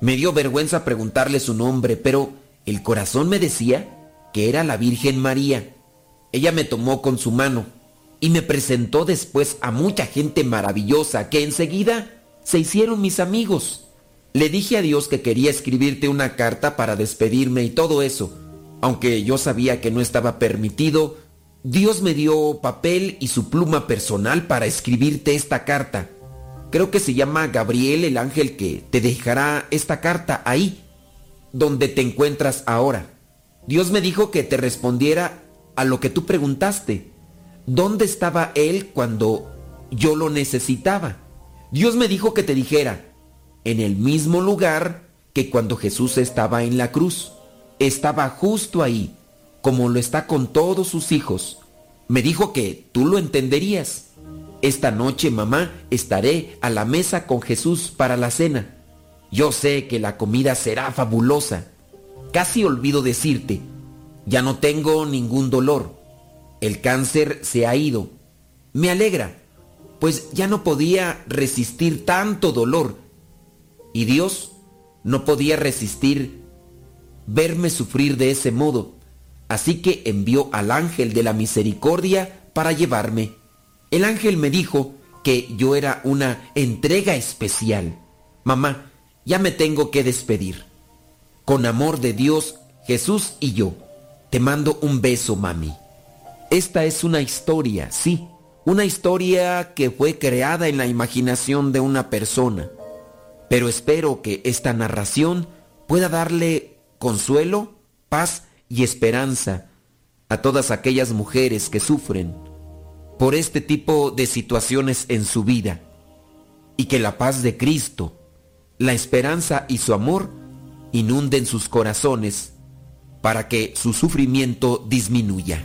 Me dio vergüenza preguntarle su nombre, pero el corazón me decía que era la Virgen María. Ella me tomó con su mano y me presentó después a mucha gente maravillosa que enseguida se hicieron mis amigos. Le dije a Dios que quería escribirte una carta para despedirme y todo eso. Aunque yo sabía que no estaba permitido, Dios me dio papel y su pluma personal para escribirte esta carta. Creo que se llama Gabriel el ángel que te dejará esta carta ahí, donde te encuentras ahora. Dios me dijo que te respondiera a lo que tú preguntaste. ¿Dónde estaba Él cuando yo lo necesitaba? Dios me dijo que te dijera, en el mismo lugar que cuando Jesús estaba en la cruz. Estaba justo ahí, como lo está con todos sus hijos. Me dijo que tú lo entenderías. Esta noche, mamá, estaré a la mesa con Jesús para la cena. Yo sé que la comida será fabulosa. Casi olvido decirte, ya no tengo ningún dolor. El cáncer se ha ido. Me alegra, pues ya no podía resistir tanto dolor. Y Dios no podía resistir verme sufrir de ese modo. Así que envió al ángel de la misericordia para llevarme. El ángel me dijo que yo era una entrega especial. Mamá, ya me tengo que despedir. Con amor de Dios, Jesús y yo. Te mando un beso, mami. Esta es una historia, sí, una historia que fue creada en la imaginación de una persona. Pero espero que esta narración pueda darle consuelo, paz y esperanza a todas aquellas mujeres que sufren por este tipo de situaciones en su vida y que la paz de Cristo, la esperanza y su amor inunden sus corazones para que su sufrimiento disminuya.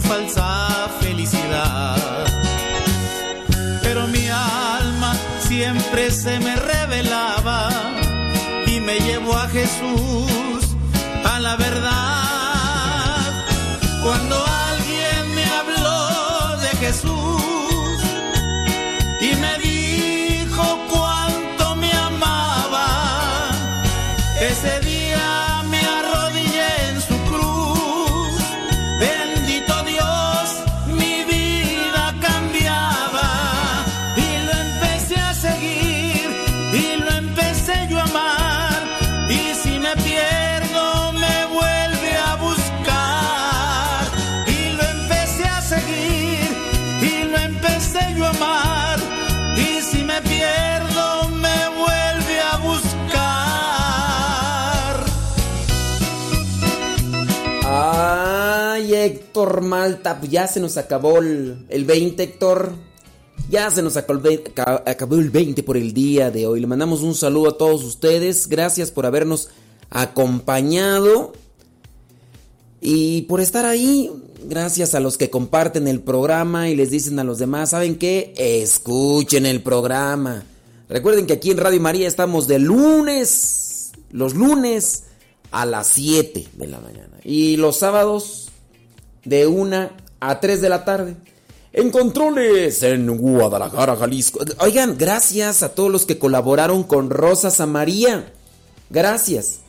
su falsa felicidad. Pero mi alma siempre se me revelaba y me llevó a Jesús, Héctor Malta, pues ya se nos acabó el, el 20, Héctor. Ya se nos acabó acabó el 20 por el día de hoy. Le mandamos un saludo a todos ustedes. Gracias por habernos acompañado. Y por estar ahí, gracias a los que comparten el programa y les dicen a los demás, ¿saben qué? Escuchen el programa. Recuerden que aquí en Radio María estamos de lunes, los lunes a las 7 de la mañana. Y los sábados de 1 a 3 de la tarde. En controles en Guadalajara, Jalisco. Oigan, gracias a todos los que colaboraron con Rosas a María. Gracias.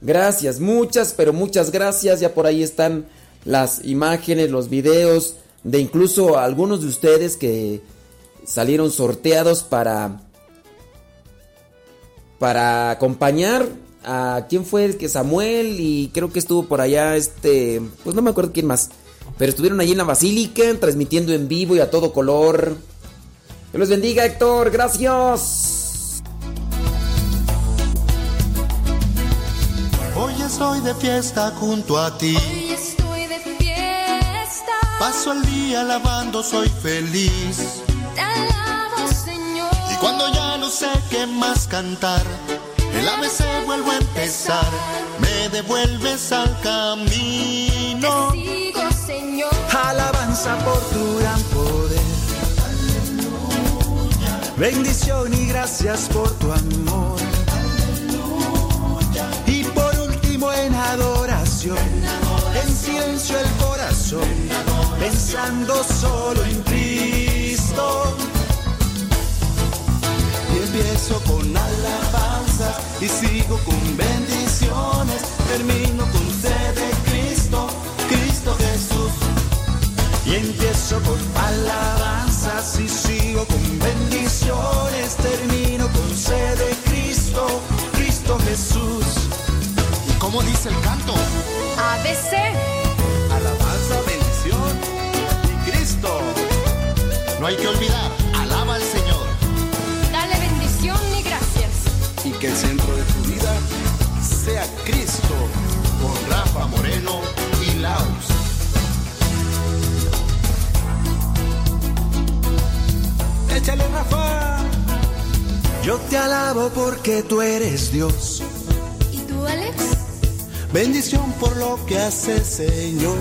Gracias, muchas, pero muchas gracias. Ya por ahí están las imágenes, los videos de incluso algunos de ustedes que salieron sorteados para para acompañar a quién fue el que Samuel y creo que estuvo por allá este, pues no me acuerdo quién más, pero estuvieron allí en la basílica transmitiendo en vivo y a todo color. Que los bendiga, Héctor, gracias. Hoy estoy de fiesta junto a ti. Hoy estoy de fiesta. Paso el día alabando, soy feliz. Te alabo, Señor. Y cuando ya no sé qué más cantar, el ABC vuelvo a empezar. Me devuelves al camino. Te sigo, Señor. Alabanza por tu gran poder. Bendición y gracias por tu amor. Y por último en adoración, en silencio el corazón, pensando solo en Cristo. Empiezo con alabanzas y sigo con bendiciones, termino con sed de Cristo, Cristo Jesús. Y empiezo con alabanzas y sigo con bendiciones, termino con sed de Cristo, Cristo Jesús. ¿Y cómo dice el canto? ABC. Alabanza, bendición y Cristo. No hay que olvidar, que el centro de tu vida sea Cristo. Con Rafa Moreno y Laus. Échale Rafa. Yo te alabo porque tú eres Dios. ¿Y tú, Alex? Bendición por lo que haces, Señor.